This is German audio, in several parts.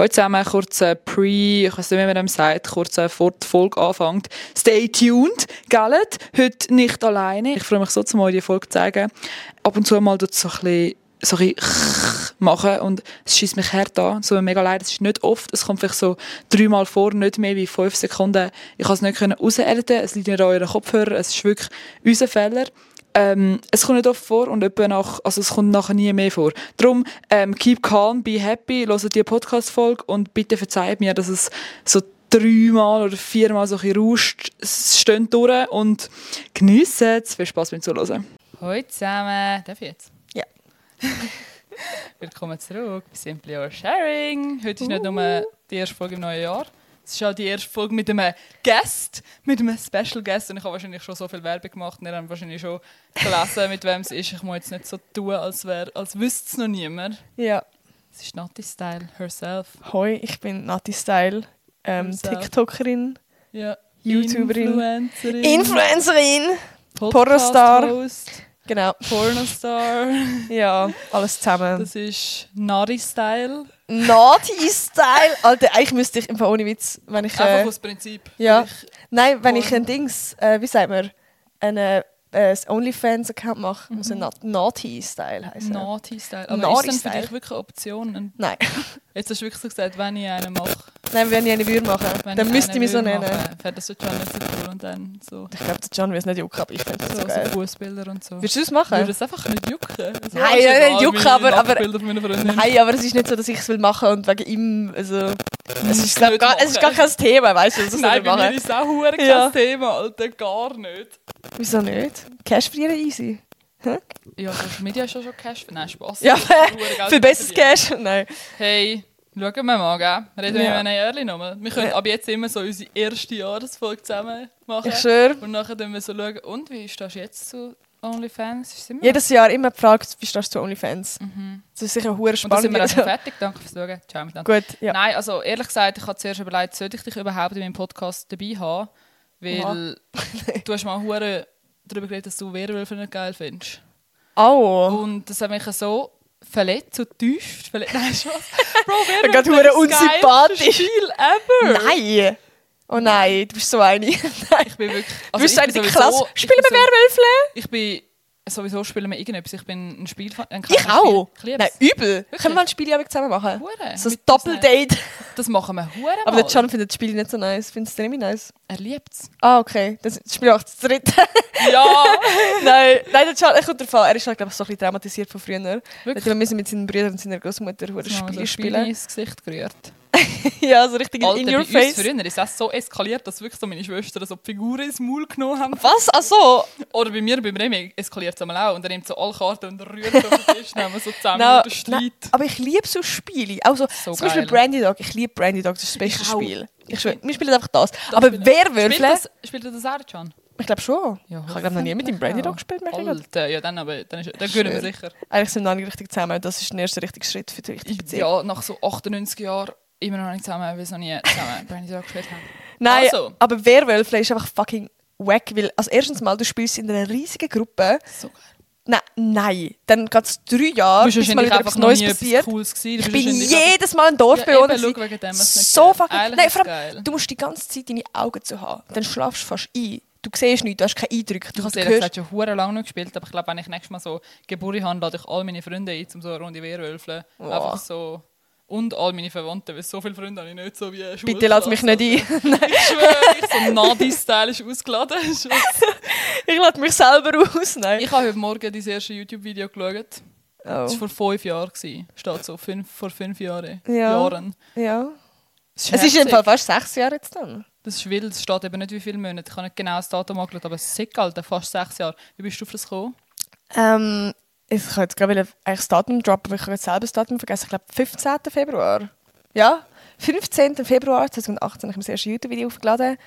Heute zusammen kurz Pre, ich weiß nicht, wie man dem sagt, kurz vor die Folge anfängt. Stay tuned, gell? Heute nicht alleine. Ich freue mich so, zum euch die Folge zu zeigen. Ab und zu mal dort so ein bisschen so ein machen und es schießt mich hart an. So mega leid. Es ist nicht oft. Es kommt vielleicht so dreimal vor, nicht mehr wie fünf Sekunden. Ich kann es nicht raushalten. Es liegt nicht an euren Kopfhörer. Es ist wirklich unser Fehler. Ähm, es kommt nicht oft vor und etwa nach, also es kommt nachher nie mehr vor. Darum, ähm, keep calm, be happy, hört die Podcast-Folge und bitte verzeiht mir, dass es so dreimal oder viermal so ein bisschen rauscht. Es steht durch und geniessen es. Viel Spaß beim Zuhören. Hallo zusammen. Darf ich jetzt? Ja. Willkommen zurück bei Simply Your Sharing. Heute ist nicht nur die erste Folge im neuen Jahr. Es ist auch die erste Folge mit einem Guest, mit einem Special Guest. Und ich habe wahrscheinlich schon so viel Werbung gemacht und ihr habt wahrscheinlich schon gelesen, mit wem es ist. Ich muss jetzt nicht so tun, als, wär, als wüsste es noch niemand. Ja. Es ist Nati Style herself. Hoi, ich bin Nati Style, ähm, TikTokerin, ja. YouTuberin, Influencerin, Influencerin, Pornostar. Genau. Pornostar. Ja, alles zusammen. Das ist Nari Style. Naughty Style! Alter, eigentlich müsste ich im Fall ohne Witz, wenn ich... Einfach Äh, aus Prinzip. ja. Nein, wenn ich ein Dings, äh, wie sagt man, einen äh, OnlyFans-Account mache, muss er Mhm. Na Naughty Style heißen. Naughty Style. Aber Naughty ist dann für dich wirklich eine Option? Und Nein. jetzt hast du wirklich so gesagt, wenn ich einen mache, nein, wenn ich eine würde machen, wenn dann müsste ich mich so nennen. machen, Fährt das so schon nicht so cool und dann so, Ich glaube, der John will es nicht jucken, aber ich finde das so, so so geil. Fußbilder und so. Würdest du es machen? Würde das einfach nicht jucken? So, Nein, nicht jucken, meine aber- aber-. Nein, aber es ist nicht so, dass ich es will machen und wegen ihm, also... Es Musst ist, glaub, nicht gar, es ist gar kein Thema, weißt du, was ich Nein, nicht bei mir ist auch hure kein Ja. Thema, Alter, gar nicht. Wieso nicht? Cash verdienen easy. Ja, Social Media ist ja schon Cash. Nein, Spaß. Ja, Viel besseres. Cash? Nein. Hey, schauen wir mal, gell? Reden wir Ja. ja. eine ehrlich nochmal. Wir können Ja. ab jetzt immer so unsere erste Jahresfolge zusammen machen. Ich schwöre. Und nachher schauen wir so, schauen, und wie stehst du jetzt zu OnlyFans? Immer Jedes Jahr immer gefragt, wie stehst du zu OnlyFans? Mhm. Das ist sicher hure Und dann sind spannend. wir auch schon fertig. Danke fürs Schauen. Ciao miteinander. Gut, ja. Nein, also ehrlich gesagt, ich habe zuerst überlegt, sollte ich dich überhaupt in meinem Podcast dabei haben? Weil du hast mal hure darüber geredet, dass du Werwölfe nicht geil findest. Oh. Und das hat mich so verletzt, so tief verletzt. Nein, schon. Bro, Werwölfe ist das geilste. Spiel ever. Nein! Oh nein, du bist so eine. nein. Ich bin wirklich... Du bist so ich eine sowieso- Klasse. ich Spielen wir Werwölfle? Ich bin... Sowieso spielen wir irgendetwas. Ich bin ein Spiel... Ein Ich auch. Ich lieb's. Nein, übel. Können wir ein Spiel zusammen machen? Hure. So ein Doppeldate. Das machen wir hure Aber der John findet das Spiel nicht so nice. Findest du es nicht nice? Er liebt's. Ah, okay. Das Spiel auch das dritte. Ja! nein, nein, der John, er kommt davon. Er ist halt, glaube ich, so ein bisschen traumatisiert von früher. Wirklich? Wir müssen mit seinen Brüdern und seiner Großmutter hure Spiele Spiel spielen. ins Gesicht gerührt. ja, so richtig Alter, in bei your uns face. früher ist das so eskaliert, dass wirklich so meine Schwestern so die Figuren ins Maul genommen haben. Was? Ach so. Oder bei mir, beim Remy, eskaliert es einmal auch. Und er nimmt so alle Karten und rührt auf den Tisch, wir so zusammen Na, den Streit. Aber ich liebe so Spiele. Also, So zum Beispiel geil. Brandy Dog. Ich liebe Brandy Dog, das ist das beste Ich. Spiel. Ich schwör, wir spielen einfach das. Das aber spielen- Werwölfle? Spielt das, spielt das auch schon? Ich glaube schon. Ja, ich habe noch nie mit dem Brandy Dog gespielt. Alter, ja, dann, aber, dann, ist, dann gehören wir sicher. Eigentlich sind wir noch nicht richtig zusammen. Das ist der erste richtige Schritt für die richtige Beziehung. Ja, nach so 98 Jahren immer noch nicht zusammen, weil wir es noch nie zusammen Brandy Dog gespielt haben. Nein, Also. aber Werwölfle ist einfach fucking wack. Weil, also erstens mal, du spielst in einer riesigen Gruppe. So geil. Nein, nein. Dann geht es drei Jahre, bis mal wieder einfach etwas Neues passiert. etwas Ich bin jedes Mal ein Dorfbewohner. Ja, eben, dem so fucking... Nein, vor allem, du musst die ganze Zeit deine Augen zu haben. Dann schlafst du fast ein. Du siehst nichts, du hast keinen Eindruck. Ich Du, habe hörst... gesagt schon hure lange nicht gespielt, aber ich glaube, wenn ich nächstes Mal so Geburt habe, lade ich all meine Freunde ein, um so eine Runde Werwölfe. Wow. Einfach so... Und all meine Verwandten, weil so viele Freunde habe ich nicht, so wie eine Bitte lass mich nicht Schulklasse. ein. Ich schwöre, ich so Nadi-Style ist ausgeladen. ich lade mich selber aus. Nein. Ich habe heute Morgen dein erste YouTube-Video geschaut. Das Oh. war vor fünf Jahren. Steht so fünf, vor fünf Jahren. Ja. Jahren. Ja. Das Es ist im. Fall fast sechs Jahre jetzt dann. Das ist wild, es steht eben nicht wie viele Monate. Ich habe nicht genau das Datum angeschaut, aber es ist sick, Alter, fast sechs Jahre. Wie bist du auf das gekommen? Ähm, ich jetzt gerade eigentlich das Datum droppen, aber ich habe selber das Datum vergessen. Ich glaube 15. Februar. Ja, 15. Februar 2018 habe ich mein erstes YouTube-Video aufgeladen.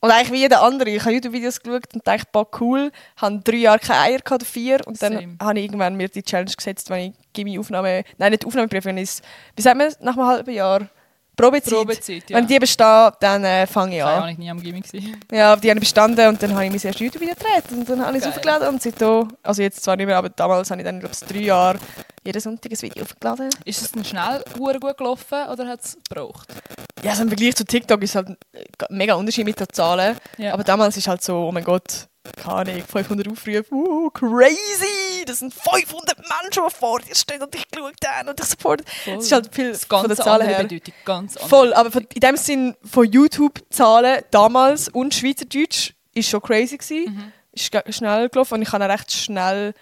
Und eigentlich wie jeder andere. Ich habe YouTube-Videos geschaut und dachte, boah, cool. Ich hatte drei Jahre keine Eier, gehabt, vier. Und dann Same. habe ich irgendwann mir die Challenge gesetzt, wenn ich Gimme Aufnahme... Nein, nicht ich es... Wie sagt man, nach einem halben Jahr Probezeit. Probezeit, ja. Wenn die besteht, dann äh, fange ich Keine an. Ahnung, nie am Gimmick gewesen. Ja, aber die haben bestanden und dann habe ich mein erstes YouTube-Video gedreht und dann habe ich es aufgeladen und seitdem, also jetzt zwar nicht mehr, aber damals habe ich dann, glaube ich, drei Jahre jeden Sonntag ein Video aufgeladen. Ist es dann schnell gut gelaufen oder hat es gebraucht? Ja, also im Vergleich zu TikTok ist es halt mega Unterschied mit den Zahlen. Ja. Aber damals ist halt so, oh mein Gott, keine Ahnung, 500 Aufrufe, uh, crazy! Das sind 500 Menschen, die vor dir stehen und dich geschaut haben und dich supporten. Voll. Es ist halt viel das von ganz der Zahlen andere her. Bedeutung, ganz andere. Voll, aber von, in dem Sinn von YouTube-Zahlen damals und Schweizerdeutsch ist schon crazy gewesen. Mhm. Ist schnell gelaufen und ich habe recht schnell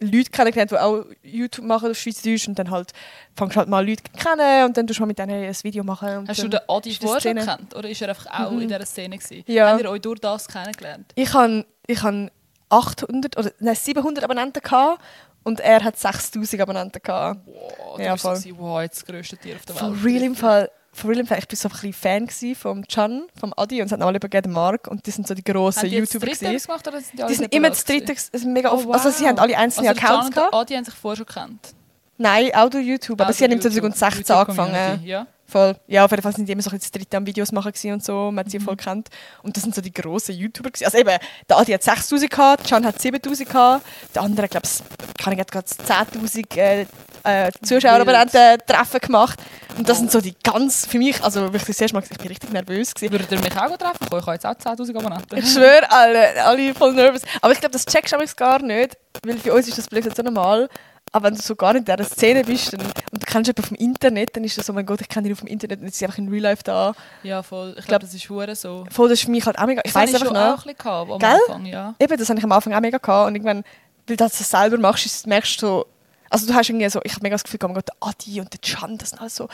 Leute kennengelernt, die auch YouTube machen auf Schweizerdeutsch und dann halt fängst du halt mal Leute kennen und dann tust du mal mit denen ein Video machen. Hast du den Adi das vorher gekannt? Oder ist er einfach auch Mhm. in dieser Szene gewesen? Ja. Habt ihr euch durch das kennengelernt? Ich habe ich han 800 oder nein, 700 Abonnenten gehabt und er hat 6000 Abonnenten gehabt. Wow, Ja, voll. gewesen, wow, jetzt das grösste Tier auf der For Welt. real im Fall. For real im Fall. Ich war so ein bisschen Fan vom Can, vom Adi und es hat noch alle übergeben, Mark und die sind so die grossen die YouTuber gewesen. gemacht oder sind die, Die sind immer das dritte, sind mega Oh, oft. Also sie haben alle einzelne also Accounts Can gehabt. Adi haben sich vorher schon gekannt. Nein, auch durch YouTube, aber Ah, sie haben im durch YouTube. 2016 angefangen. Ja. Voll. Ja, auf jeden Fall sind die immer so ein das dritte am Videos machen und so. Man hat Mhm. sie voll kennt. Und das sind so die grossen YouTuber gewesen. Also eben, der Adi hat 6000 gehabt, Can hat 7000 gehabt, der andere, glaube ich, kann ich gerade 10.000 äh, äh, Zuschauerabonnenten Treffen gemacht. Und das Oh. sind so die ganz, für mich, also wirklich das erste Mal, ich bin richtig nervös gewesen. Würdet ihr mich auch treffen? Ich habe jetzt auch 10'000 Abonnenten. Ich schwöre, alle, alle voll nervös. Aber ich glaube, das checkst du gar nicht, weil für uns ist das vielleicht so normal. Aber wenn du so gar nicht in dieser Szene bist dann, und du kennst jemanden vom Internet, dann ist das so, mein Gott, ich kenne ihn auf dem Internet und jetzt ist einfach in Real Life da. Ja, voll. Ich glaub- glaube, das ist hure so. Voll, das ist für mich halt auch mega. Ich Das weiß habe einfach schon auch ein noch. bisschen gehabt, am Gell? Anfang, ja. Eben, das habe ich am Anfang auch mega gehabt. Und irgendwann, weil du das selber machst, merkst du so. Also du hast irgendwie so, ich habe mega das Gefühl, oh mein Gott, der Adi und der Can, das sind alle so,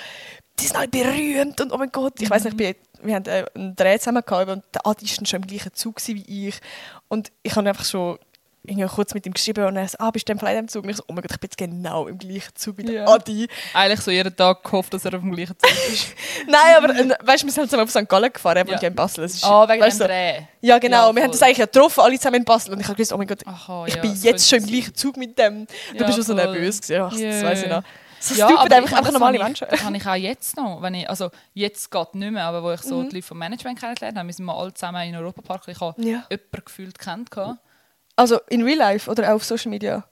die sind alle berühmt und oh mein Gott, ich weiß nicht, ich bin, wir haben äh, einen Dreh zusammen gehabt und der Adi war schon im gleichen Zug wie ich und ich habe einfach schon irgendwie kurz mit ihm geschrieben und er so, ah, bist du in dem Zug? Und ich so, oh mein Gott, ich bin jetzt genau im gleichen Zug wie der Ja. Adi. Eigentlich so jeden Tag gehofft, dass er auf dem gleichen Zug ist. Nein, aber äh, weißt wir sind zusammen auf St. Gallen gefahren, Ja. ja in Basel. Ist, Ah, wegen weißt dem Dreh. Ja, genau. Ja, wir haben das eigentlich ja getroffen, alle zusammen in Basel. Und ich habe gewusst, oh mein Gott, Aha, ich ja, bin jetzt schon im gleichen Zug mit dem. Du bist schon so nervös gewesen. Ach, Ja. Das weiß ich noch. So Ja, aber einfach, ich einfach normale habe Menschen. Ich, das habe ich auch jetzt noch. Wenn ich, also jetzt geht nicht mehr, aber wo ich so die Leute vom Management kennengelernt habe, wir sind mal alle zusammen in Europapark. Ich habe Ja. jemanden gefühlt kennt. gehabt. Also in Real Life oder auch auf Social Media?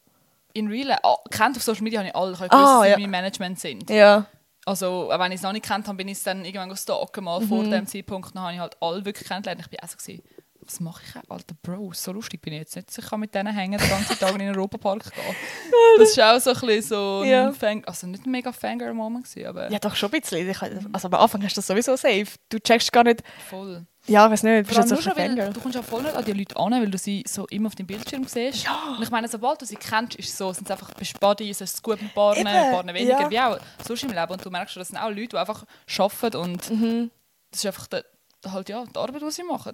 In Real Life, ah, kennt auf Social Media habe ich alle. Ich habe Ah, gewusst, ja. mein Management sind. Ja. Also, auch wenn ich es noch nicht kennt habe, bin ich es dann irgendwann stalken mal vor Mhm. dem Zeitpunkt. Dann habe ich halt alle wirklich kennengelernt. Ich bin auch so, gewesen, was mache ich? Alter Bro, so lustig bin ich jetzt nicht. Ich kann mit denen hängen, den ganzen Tag in den Europapark gehen. Das ist auch so ein bisschen so ein Ja. Fang, also nicht ein mega Fangirl-Moment gewesen, aber Ja, doch schon ein bisschen. Also am Anfang hast du das sowieso safe. Du checkst gar nicht, voll. Ja, ich weiß nicht, du bist Vor jetzt nur schon, weil Fangirl. du kommst ja voll nicht an die Leute an, weil du sie so immer auf dem Bildschirm siehst. Und ich meine, sobald du sie kennst, ist es so, sind es einfach Buddies, es ist gut ein Eben, paar weniger, ja. wie auch sonst im Leben. Und du merkst schon, das sind auch Leute, die einfach arbeiten und Mhm. das ist einfach der, halt, ja, die Arbeit, die sie machen.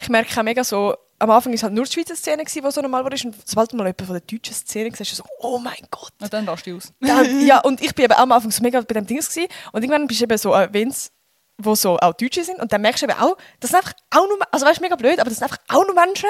Ich merke auch mega so, am Anfang war es halt nur die Schweizer Szene, die so normal war. Und sobald du mal jemanden von der deutschen Szene siehst, ist du so, oh mein Gott. Und dann rast du aus. Dann, ja, und ich auch am Anfang so mega bei dem Ding gewesen. Und irgendwann bist du eben so Events, wo so auch Deutsche sind. Und dann merkst du eben auch, das sind einfach auch nur, also weißt du, mega blöd, aber das sind einfach auch nur Menschen.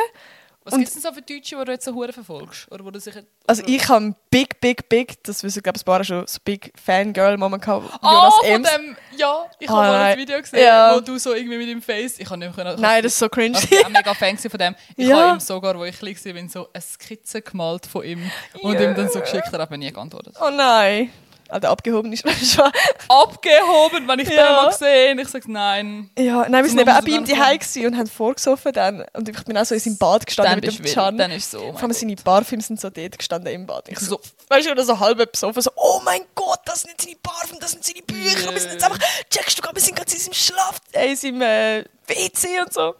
Was gibt es denn so für Deutsche, die du jetzt so hure verfolgst? Oder wo du sich Also ich habe big, big, big, das wissen glaube ich ein paar schon, so big Fangirl-Moment gehabt, Ah, Jonas von Ems. dem, ja, ich Ah, habe mal ein Video gesehen, Ja. wo du so irgendwie mit dem Face, ich habe nicht mehr können, Nein, das ist so cringe. Ich war mega Fan von dem. Ich Ja. habe ihm sogar, wo ich klein war, so eine Skizze gemalt von ihm und Ja. ihm dann so geschickt, er hat mir nie geantwortet. oh nein. Alter, abgehoben ist schon. Abgehoben, wenn ich Ja. den mal gesehen Ich sage nein. Ja, nein, wir sind eben auch bei ihm daheim und haben vorgesoffen dann. Und ich bin auch so in seinem Bad gestanden Dann mit dem. Can. Dann ist so. Vor allem seine Parfüms sind so dort gestanden im Bad. Ich so, So. weißt du, oder so halb besoffen, so, oh mein Gott, das sind seine Parfüms, das sind seine Bücher, wir sind jetzt einfach, checkst du gerade, wir sind gerade in seinem Schlaf, äh, in seinem äh, WC und so.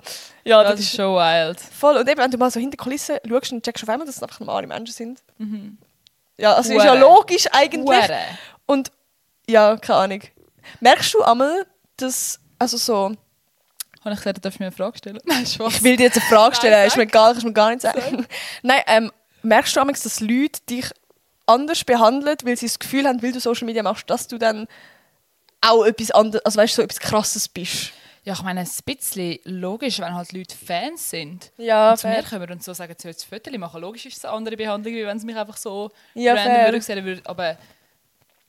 Ja, das, Das ist schon wild. voll. Und eben, wenn du mal so hinter die Kulissen schaust und checkst auf einmal, dass es einfach normale Menschen sind. Ja, also ist ja Hure. logisch eigentlich. Hure. Und ja, keine Ahnung. Merkst du einmal, dass, also so, Habe ich gesagt, darf ich mir eine Frage stellen? Nein, ich will dir jetzt eine Frage stellen, Nein, ist mir egal, kannst du mir gar nicht sagen. Nein, ähm, merkst du manchmal, dass Leute dich anders behandeln, weil sie das Gefühl haben, weil du Social Media machst, dass du dann auch etwas anderes, also weißt du, so etwas Krasses bist? Ja, ich meine, ein bisschen logisch, wenn halt Leute Fans sind. Ja, und zu mir kommen und so sagen, sie jetzt Fotos machen. Logisch ist es eine andere Behandlung, wie wenn sie mich einfach so Ja, random sehen würden. Aber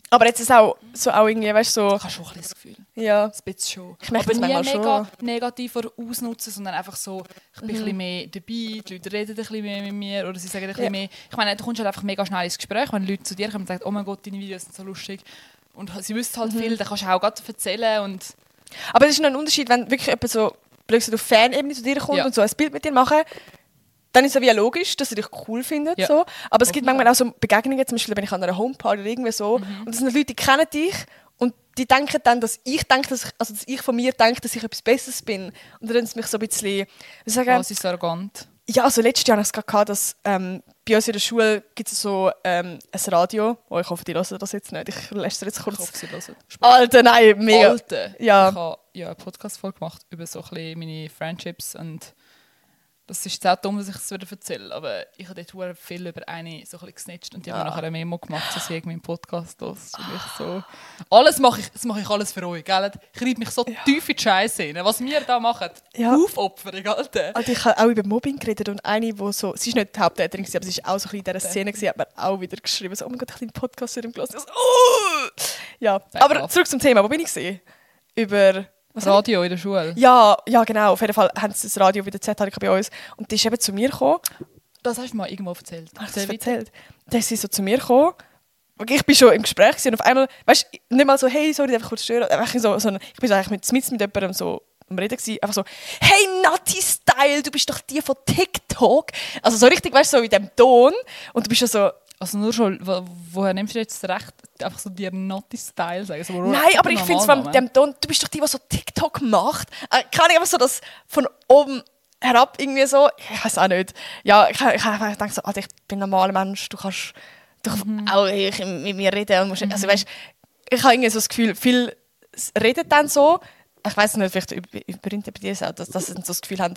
Aber jetzt ist es auch so auch irgendwie, weißt du, so, Ich habe schon ein bisschen das Gefühl. ja. Ein bisschen schon. Ich Aber nie mega negativ oder ausnutzen, sondern einfach so, ich bin ein bisschen mehr dabei, die Leute reden ein bisschen mehr mit mir oder sie sagen ein bisschen Ja. mehr. Ich meine, du kommst halt einfach mega schnell ins Gespräch, wenn Leute zu dir kommen und sagen, oh mein Gott, deine Videos sind so lustig. Und sie wissen halt viel, dann kannst du auch gerade erzählen und Aber es ist noch ein Unterschied, wenn wirklich jemand so gesagt, auf Fanebene zu dir kommt Ja. und so ein Bild mit dir machen, dann ist es ja logisch, dass sie dich cool findet. Ja. So. Aber es gibt manchmal auch so Begegnungen, zum Beispiel, wenn ich an einer Homeparty oder irgendwie so, Mhm. und das sind Leute, die kennen dich und die denken dann, dass ich denke, dass ich, also dass ich von mir denke, dass ich etwas Besseres bin. Und dann tun sie mich so ein bisschen, sagen, oh, sie ist arrogant. Ja, also letztes Jahr hatte ich es gerade, gehabt, dass ähm, bei uns in der Schule gibt es so ähm, ein Radio. Oh, ich hoffe, die hören das jetzt nicht. Ich lässt jetzt Ich kurz. hoffe, sie hören. Alter, nein, mega. Alter. Ja. Ich habe ja eine Podcast-Folge gemacht über so ein bisschen meine Friendships und das ist sehr dumm, dass ich es wieder erzähle, aber ich habe dort viel über eine so ein gesnitcht und die haben Ja. nachher eine Memo gemacht, dass ich meinen Podcast los. Und ich so, alles mache ich, das mache ich alles für euch, gell? Ich reibe mich so tief in die Scheiße rein. Was wir da machen, Ja. Aufopferung, Alter. Also ich habe auch über Mobbing geredet und eine, wo so, sie ist nicht die Haupttäterin, aber sie ist auch so ein bisschen in dieser Szene, gewesen, hat mir auch wieder geschrieben, so, oh mein Gott, ich habe den Podcast wieder. Ich so, oh! Ja, aber zurück zum Thema, wo bin ich gesehen? Über... Was Radio in der Schule. Ja, ja, genau, auf jeden Fall haben sie das Radio wieder Z bei uns und die ist eben zu mir gekommen Das hast du mal irgendwo erzählt. Ach, das erzählt. Dann ist sie so zu mir gekommen. Ich bin schon im Gespräch und auf einmal, weißt du, nicht mal so, hey, sorry, darf ich kurz stören. Einfach so, so, ich bin so eigentlich mit, mit, mit jemandem so am Reden gewesen. Einfach so, hey, Nati Style, du bist doch die von TikTok. Also so richtig, weißt du, so in dem Ton. Und du bist ja so, Also nur schon, wo, woher nimmst du jetzt Recht, einfach so dir Naughty Style sagen? So, nein, aber ich finde es mit dem Ton, du bist doch die, die so TikTok macht. Äh, kann ich einfach so das von oben herab irgendwie so, ich weiß auch nicht. Ja, ich, ich, ich denke so, Alter, ich bin ein normaler Mensch, du kannst doch auch ich, mit mir reden. Und musst, also, weißt, ich habe irgendwie so das Gefühl, viel reden dann so, ich weiß nicht, vielleicht überinterpretiere ich es auch, dass, dass sie so das Gefühl haben,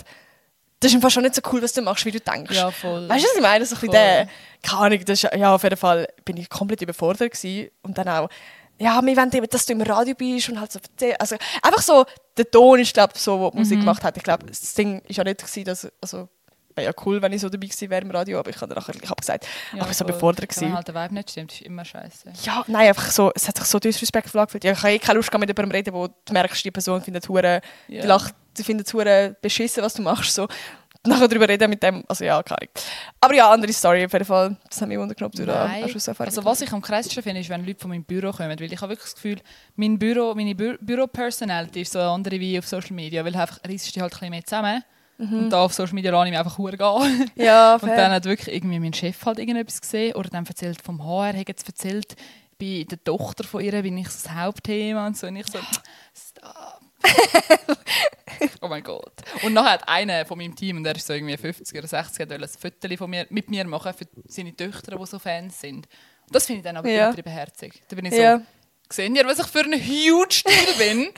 das ist einfach schon nicht so cool, was du machst, wie du denkst. Ja, voll. Weißt du, was ich meine? So ein bisschen der, keine Ahnung, das ist, ja, auf jeden Fall bin ich komplett überfordert gewesen. Und dann auch, ja, wir wollen eben, dass du im Radio bist und halt so, also einfach so, der Ton ist, glaube ich, so, wo die Musik Mhm. gemacht hat. Ich glaube, das Ding ist ja nicht gewesen, dass, also, wäre ja cool, wenn ich so dabei gewesen wäre im Radio, aber ich habe dann nachher gleich abgesagt. Ja, aber ich war so voll. überfordert Wenn gewesen. halt der Vibe nicht stimmt, ist immer scheiße. Ja, nein, einfach so, es hat sich so disrespektvoll angefühlt. Ja, ich habe eh keine Lust mit jemandem reden, wo du merkst, die Person findet hure, Ja. die lacht, die findet hure beschissen, was du machst, so. Nachher darüber reden mit dem, also ja, keine Ahnung. Aber ja, andere Story auf jeden Fall. Das hat mich wundert, ob du da hast Also gemacht. was ich am krassesten finde, ist, wenn Leute von meinem Büro kommen, weil ich habe wirklich das Gefühl, mein Büro, meine Bü Büro-Personality ist so eine andere wie auf Social Media, weil einfach reissest du halt ein bisschen mehr zusammen und da auf Social Media lasse ich mich einfach hure gehen. Ja, Und fair. dann hat wirklich irgendwie mein Chef halt irgendetwas gesehen oder dann erzählt vom HR, hat jetzt erzählt, bei der Tochter von ihr bin ich das Hauptthema und so und ich so, stop. oh mein Gott. Und nachher hat einer von meinem Team, und der ist so irgendwie 50 oder 60, hat ein Foto von mir, mit mir machen für seine Töchter, die so Fans sind. Und das finde ich dann aber Ja. übertrieben herzig. Da bin ich so, ja. Seht ihr, was ich für ein huge Stil bin?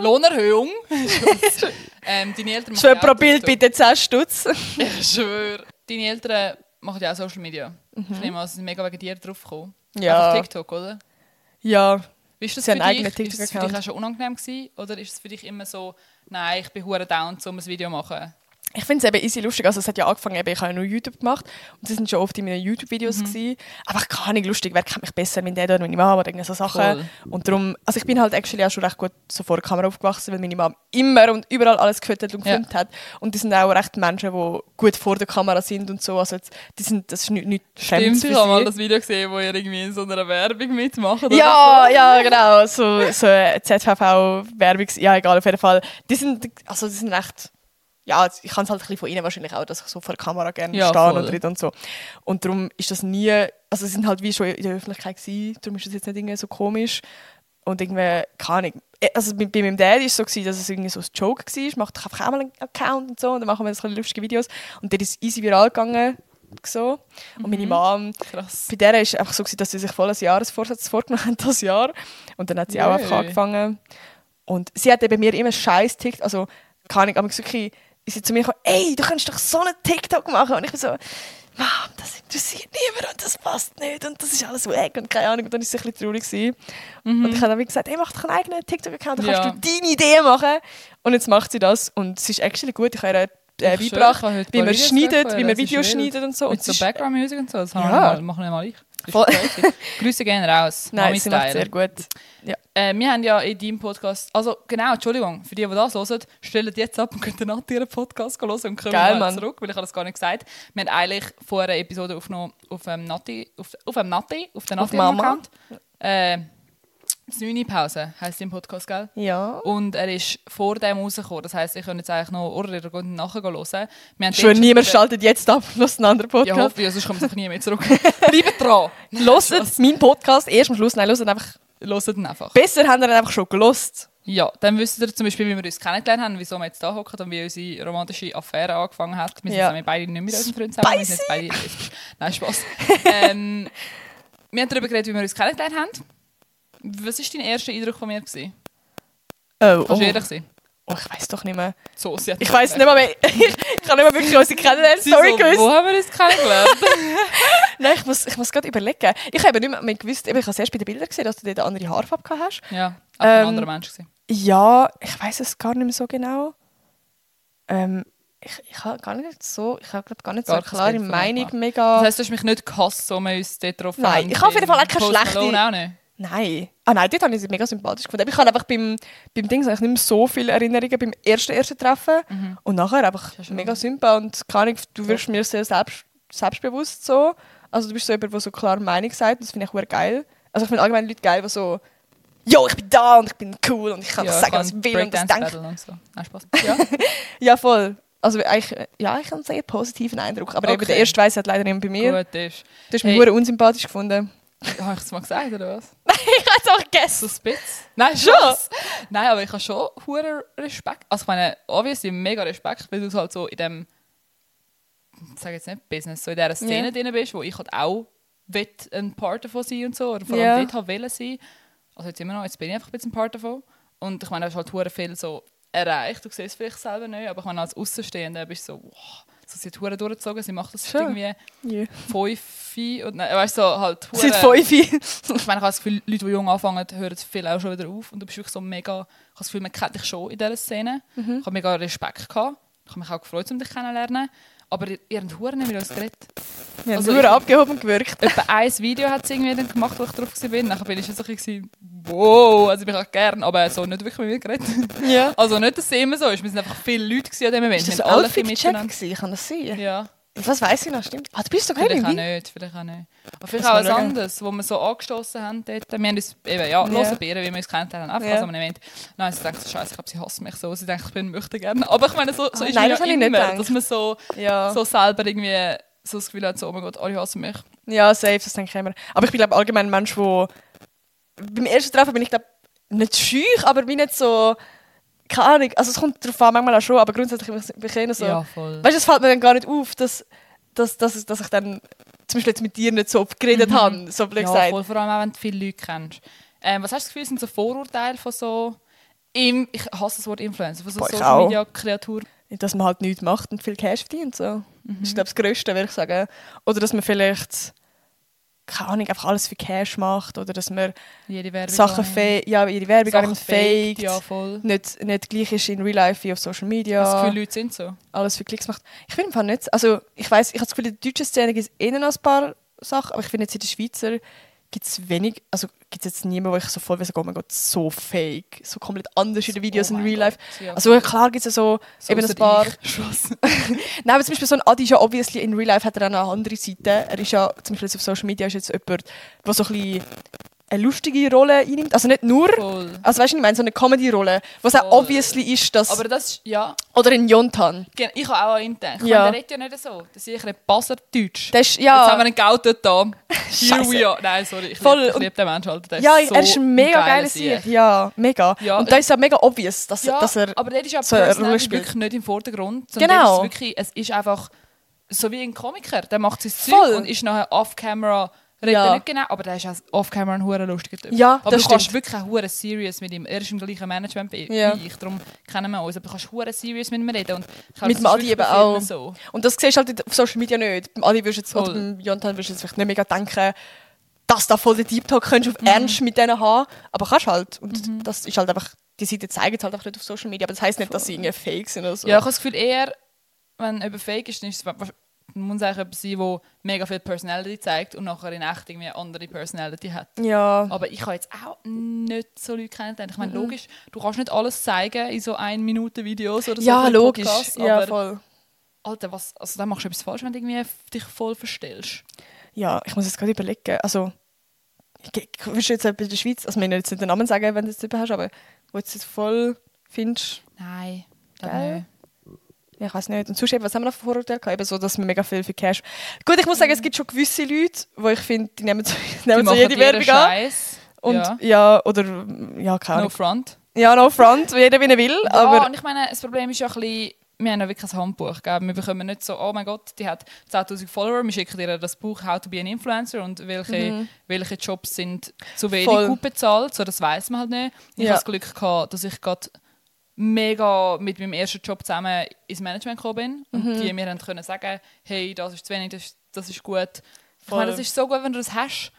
Lohnerhöhung. ähm, deine Eltern machen pro ja auch Bild bitte 10 Stutz. Ich schwöre. Deine Eltern machen ja auch Social Media. Ich nehme an, sie sind mega wegen dir drauf gekommen. Mhm. Ja. Auf TikTok, oder? Ja, ist das für dich? Ist es für dich auch schon unangenehm gewesen? Oder ist es für dich immer so, nein, ich bin hure down, um ein Video zu machen? Ich finde es eben easy lustig. Also es hat ja angefangen, eben, ich habe ja nur YouTube gemacht und sie sind schon oft in meinen YouTube-Videos Mhm. gewesen. Aber ich kann nicht lustig, wer kennt mich besser, mein Dad oder meine Mama oder irgend so Sachen. Voll. Und darum, also ich bin halt actually auch schon recht gut so vor der Kamera aufgewachsen, weil meine Mama immer und überall alles gefüttert und Ja. gefilmt hat. Und die sind auch recht Menschen, die gut vor der Kamera sind und so. Also jetzt, die sind, das ist nicht, nicht Stimmt, ich für habe mal das Video gesehen, wo ihr irgendwie in so einer Werbung mitmacht. oder Ja, ja, genau. So, so ZVV-Werbung. Ja, egal, auf jeden Fall. Die sind, also die sind recht. Ja, ich kann es halt ein bisschen von ihnen wahrscheinlich auch, dass ich so vor der Kamera gerne Ja, stehe voll. und rede und so. Und darum ist das nie, also sie sind halt wie schon in der Öffentlichkeit gewesen, darum ist das jetzt nicht irgendwie so komisch. Und irgendwie, keine Ahnung. Eh, Also bei, bei meinem Dad war es so, gewesen, dass es irgendwie so ein Joke war. Ich mache doch einfach auch mal einen Account und so und dann machen wir so lustige Videos. Und der ist easy viral gegangen. So. Und meine Mom. Krass. bei der war es einfach so, gewesen, dass sie sich voll ein Jahresvorsatz vorgenommen hat, das Jahr. Und dann hat sie auch Yay. einfach angefangen. Und sie hat eben mir immer scheiß TikTok, also keine Ahnung, aber so wirklich, ist sie zu mir gekommen, ey, du kannst doch so einen TikTok machen. Und ich bin so, Mom, das interessiert niemand und das passt nicht und das ist alles weg und keine Ahnung. Und dann war sie ein bisschen traurig. Gewesen. Und ich habe dann gesagt, ey, mach doch einen eigenen TikTok-Account, dann kannst Ja. du deine Idee machen. Und jetzt macht sie das und es ist actually gut. Ich habe ihr äh, beigebracht, wie man schneidet, wie man Videos schneidet und so. Und Mit es so ist- Background-Musik und so, das ja. machen wir mal ich. Grüße gehen raus. Nein, sie macht sehr gut. Ja. Äh, wir haben ja in deinem Podcast, also genau, Entschuldigung, für die, die das hören, stellt jetzt ab und könnt nach ihren Podcast hören und kommen Geil, mal zurück, weil ich das gar nicht gesagt. habe. Wir haben eigentlich vor einer Episode aufgenommen auf dem ähm, Nati, auf, auf dem Nati, auf der Nati-Account. Äh, 9 Pause heisst im Podcast, gell? Ja. Und er ist vor dem rausgekommen. Das heisst, ich könnte jetzt eigentlich noch oder ihr könnt nachher hören. Schön, niemand schaltet jetzt ab, los einen anderen Podcast. Ja, hoffe ich, sonst kommt es nie mehr zurück. Bleibt dran! Loset meinen Podcast erst am Schluss. Nein, loset einfach. Loset ihn einfach. Besser haben wir ihn einfach schon gelost. Ja, dann wisst ihr zum Beispiel, wie wir uns kennengelernt haben, wieso wir jetzt hier hocken und wie unsere romantische Affäre angefangen hat. Wir sind ja. nämlich beide nicht mehr unseren Freund zusammen. Wir sind beide. Nein, Spaß. ähm, wir haben darüber geredet, wie wir uns kennengelernt haben was war dein erster Eindruck von mir? Gewesen? Oh, Kannst oh. ehrlich sein? oh ich weiß doch nicht mehr. So, sie hat Ich weiß nicht mehr, mehr. ich kann nicht mehr wirklich unsere Sie Kennenlernen-Story so, gewusst. Wo haben wir uns kennengelernt? Nein, ich muss, ich muss gerade überlegen. Ich habe nicht mehr, mehr gewusst, ich habe es erst bei den Bildern gesehen, dass du dort eine andere Haarfarbe gehabt hast. ja, auch ein Ähm, anderer Mensch. Gewesen. Ja, ich weiß es gar nicht mehr so genau. Ähm, ich, ich habe gar nicht so, ich habe gar nicht so eine klare Meinung, mega. Das heisst, du hast mich nicht gehasst, so wir uns dort getroffen Nein, ich habe auf jeden Fall auch keine schlechte- auch nicht. Nein. Ah nein, dort habe ich sie mega sympathisch gefunden. Aber Ich habe einfach beim, beim Ding eigentlich nicht mehr so viele Erinnerungen beim ersten, ersten Treffen. Und nachher einfach Ja, mega sympathisch. Und keine du wirst mir sehr selbst, selbstbewusst so. Also du bist so jemand, der so klar Meinung sagt. Das finde ich sehr geil. Also ich finde allgemein Leute geil, die so «Jo, ich bin da und ich bin cool und ich kann Ja, sagen, was ich will und das denke». Und so. Nein, Spaß. Ja. Ja, voll. Also eigentlich, ja, ich habe einen sehr positiven Eindruck. Aber eben Okay. der erste Weiss hat leider nicht bei mir. Gut ist. Du hast mich Hey. unsympathisch gefunden. Habe ich es mal gesagt, oder was? ich habe es auch So gegessen. spitz? Nein, schon. Nein, aber ich habe schon hohen Respekt. Also ich meine, obviously mega Respekt, weil du halt so in dem, ich sage jetzt nicht Business, so in dieser Szene Ja. drin bist, wo ich halt auch will ein Part davon sein und so, oder vor allem Ja. dort halt wollen sein. Also jetzt immer noch, jetzt bin ich einfach ein bisschen ein Part davon. Und ich meine, du hast halt hure viel so erreicht, du siehst es vielleicht selber nicht, aber ich meine, als Außenstehender bist du so, wow, so sie hat hure durchgezogen, sie macht das Schon. irgendwie Ja. fünf, und nein, weißt du, so halt hure- Seit fünf. ich meine, ich habe das Gefühl, Leute, die jung anfangen, hören viel auch schon wieder auf. Und du bist wirklich so mega... Ich habe das Gefühl, man kennt dich schon in dieser Szene. Mhm. Ich habe mega Respekt gehabt. Ich habe mich auch gefreut, um dich kennenzulernen. Aber ihr, ihr habt Huren mit uns geredet. Wir haben Also nur ich- abgehoben gewirkt. Etwa ein Video hat sie irgendwie dann gemacht, wo ich drauf war. Dann bin ich schon so ein bisschen, wow, also ich bin auch gern, aber so nicht wirklich mit mir geredet. Ja. Also nicht, dass es immer so ist. Wir sind einfach viele Leute an dem Event. Ist das ein haben Outfit-Check? Kann das sein? Ja. Was weiß ich noch, stimmt. Ah, du bist doch Vielleicht auch nicht, vielleicht auch nicht. Aber vielleicht auch schauen. anderes, wo wir so angestoßen haben dort. Wir haben uns eben, ja, Ja. hören Bieren, wie wir uns kennengelernt haben, einfach ja. so einem Event. Nein, sie denkt so, scheiße, ich glaube, sie hasst mich so. Sie denkt, ich bin möchte gerne. Aber ich meine, so, so Ah, ist nein, ja nicht immer, gedacht. dass man so, Ja. so selber irgendwie so das Gefühl hat, so, oh mein Gott, alle hassen mich. ja, safe, das denke ich immer. Aber ich bin glaube allgemein ein Mensch, wo beim ersten Treffen bin ich glaube nicht schüch, aber bin nicht so keine Ahnung. Also es kommt darauf an, manchmal auch schon, aber grundsätzlich bin ich- eher so. Ja, voll. Weißt du, es fällt mir dann gar nicht auf, dass, dass, dass, dass ich dann zum Beispiel jetzt mit dir nicht so geredet Mhm. habe, so blöd ja, gesagt. voll, vor allem auch, wenn du viele Leute kennst. Ähm, was hast du das Gefühl, sind so Vorurteile von so, im, ich hasse das Wort Influencer, von so Boah, ich Social auch. Media Kreaturen? Dass man halt nichts macht und viel Cash verdient. So. Mhm. Das ist glaube ich das Größte, würde ich sagen. Oder dass man vielleicht, keine Ahnung, einfach alles für Cash macht. Oder dass man. Sachen fake, ja, ihre Werbung Sachen faked. Ja, voll. Nicht, nicht gleich ist in Real Life wie auf Social Media. Das Gefühl, Leute sind so. alles für Klicks macht. Ich finde einfach nicht. Also ich weiß, ich habe das Gefühl, in der deutschen Szene gibt es eh noch ein paar Sachen, aber ich finde jetzt in der Schweizer gibt es wenig, also gibt es jetzt niemanden, wo ich so voll weiß, oh mein Gott, so fake, so komplett anders in den Videos Oh in Real Life. Ja. Also klar gibt es ja so, So eben ein paar... Nein, aber zum Beispiel so ein Adi ist ja obviously in Real Life hat er auch eine andere Seite. Er ist ja, zum Beispiel auf Social Media ist jetzt jemand, der so ein bisschen eine lustige Rolle einnimmt. Also nicht nur, Voll. also weißt du, ich meine, so eine Comedy-Rolle, was auch obviously ist, dass... Aber das ist, ja, oder in Jontan. gen- ich habe auch an ihn gedacht. Ja. meine, der redet ja nicht so. Das ist sicher ein Basserdeutsch. Das ist, Jetzt haben wir ja, einen Gauten da. Here we are. Nein, sorry, ich Voll. liebe lieb den Menschen. Der ja, ist so er ist ein mega geiler Sieg. Ja, mega. Ja, und da ist ja mega obvious, dass, Ja, dass er... aber der ist ja so wirklich nicht im Vordergrund. Genau. Ist wirklich, es ist einfach so wie ein Komiker. Der macht sein Voll. Zeug und ist nachher off-camera. Redet Ja. nicht genau, aber der ist auch off-camera ein hure lustiger Typ. Ja, aber das du kannst stimmt. wirklich auch hure serious mit ihm. Er ist im gleichen Management wie Ja. ich, darum kennen wir uns. Aber du kannst hure serious mit ihm reden. Und Mit das dem Adi eben auch. So. Und das siehst du halt auf Social Media nicht. Beim Adi du jetzt, oder Voll. beim Jonathan würdest du jetzt vielleicht nicht mega denken, dass da voll den Deep Talk Mhm. auf Ernst mit denen haben. Aber kannst halt. Und das ist halt einfach, die Seite zeigen es halt einfach nicht auf Social Media. Aber das heisst nicht, dass sie irgendwie fake sind oder so. Ja, ich habe das Gefühl eher, wenn jemand fake ist, dann ist es wa- muss eigentlich etwas sein, wo mega viel Personality zeigt und nachher in echt irgendwie eine andere Personality hat. Ja. Aber ich habe jetzt auch nicht so Leute kennengelernt. Ich meine, logisch, du kannst nicht alles zeigen in so 1 Minute Videos oder so. Ja, logisch. Podcast, ja, voll. Alter, was, also dann machst du etwas falsch, wenn du irgendwie dich voll verstellst. Ja, ich muss jetzt gerade überlegen. Also, ich, ich du jetzt bei der Schweiz, also wir jetzt nicht den Namen sagen, wenn du es nicht hast, aber wo du es voll findest, Nein, glaub Gell? Ich weiß nicht. Und sonst eben, was haben wir noch Vorurteile gehabt? Eben so, dass wir mega viel für Cash... Gut, ich muss sagen, es gibt schon gewisse Leute, wo ich finde, die nehmen so, nehmen so jede Werbung an. Und ja. ja. oder, ja, keine No Ahnung. front. Ja, no front, wie jeder wie er will, Ja, aber... und ich meine, das Problem ist ja ein bisschen, wir haben ja wirklich ein Handbuch. Gell? Wir bekommen nicht so, oh mein Gott, die hat 10'000 Follower, wir schicken dir das Buch «How to be an Influencer» und welche, welche Jobs sind zu wenig Mhm. Voll. gut bezahlt. So, das weiß man halt nicht. Ich Ja. habe das Glück gehabt, dass ich gerade mega mit meinem ersten Job zusammen ins Management gekommen bin Mhm. und die mir dann können sagen, hey, das ist zu wenig, das ist, das ist gut. Ich Voll. meine, das ist so gut, wenn du das hast,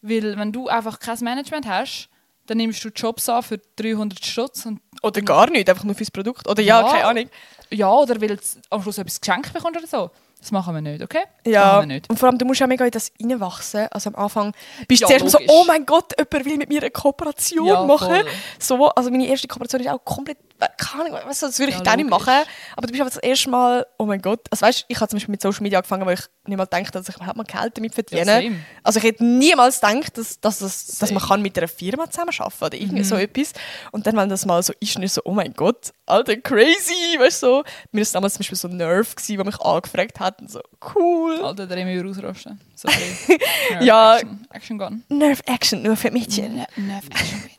weil wenn du einfach kein Management hast, dann nimmst du Jobs an für 300 Stutz und Oder gar nicht, einfach nur fürs Produkt. Oder ja, Ja. keine Ahnung. ja, oder weil du am Schluss etwas geschenkt bekommst oder so. Das machen wir nicht, okay? Das Ja, machen wir nicht. und vor allem, du musst ja mega in das reinwachsen. Also am Anfang bist du Ja, zuerst mal so, logisch. oh mein Gott, jemand will mit mir eine Kooperation Ja, machen. voll. So, also meine erste Kooperation ist auch komplett, äh, keine Ahnung, weißt du, das würde ich Ja, nicht logisch. machen. Aber du bist einfach das erste Mal, oh mein Gott. Also weißt, ich habe zum Beispiel mit Social Media angefangen, wo ich nicht mal gedacht habe, dass ich überhaupt mal Geld damit verdiene. Ja, also ich hätte niemals gedacht, dass, dass, das, dass man kann mit einer Firma zusammenarbeiten kann oder irgendwie Mhm. so etwas. Und dann, wenn das mal so ist, ist so, oh mein Gott, alter, crazy, weißt du, so. Mir ist damals zum Beispiel so Nerve gewesen, der mich angefragt hat und so, cool. Alter, der immer ausrasten. So Ja. Action, Action Gun. Action, nur für Mädchen. Nerve Action.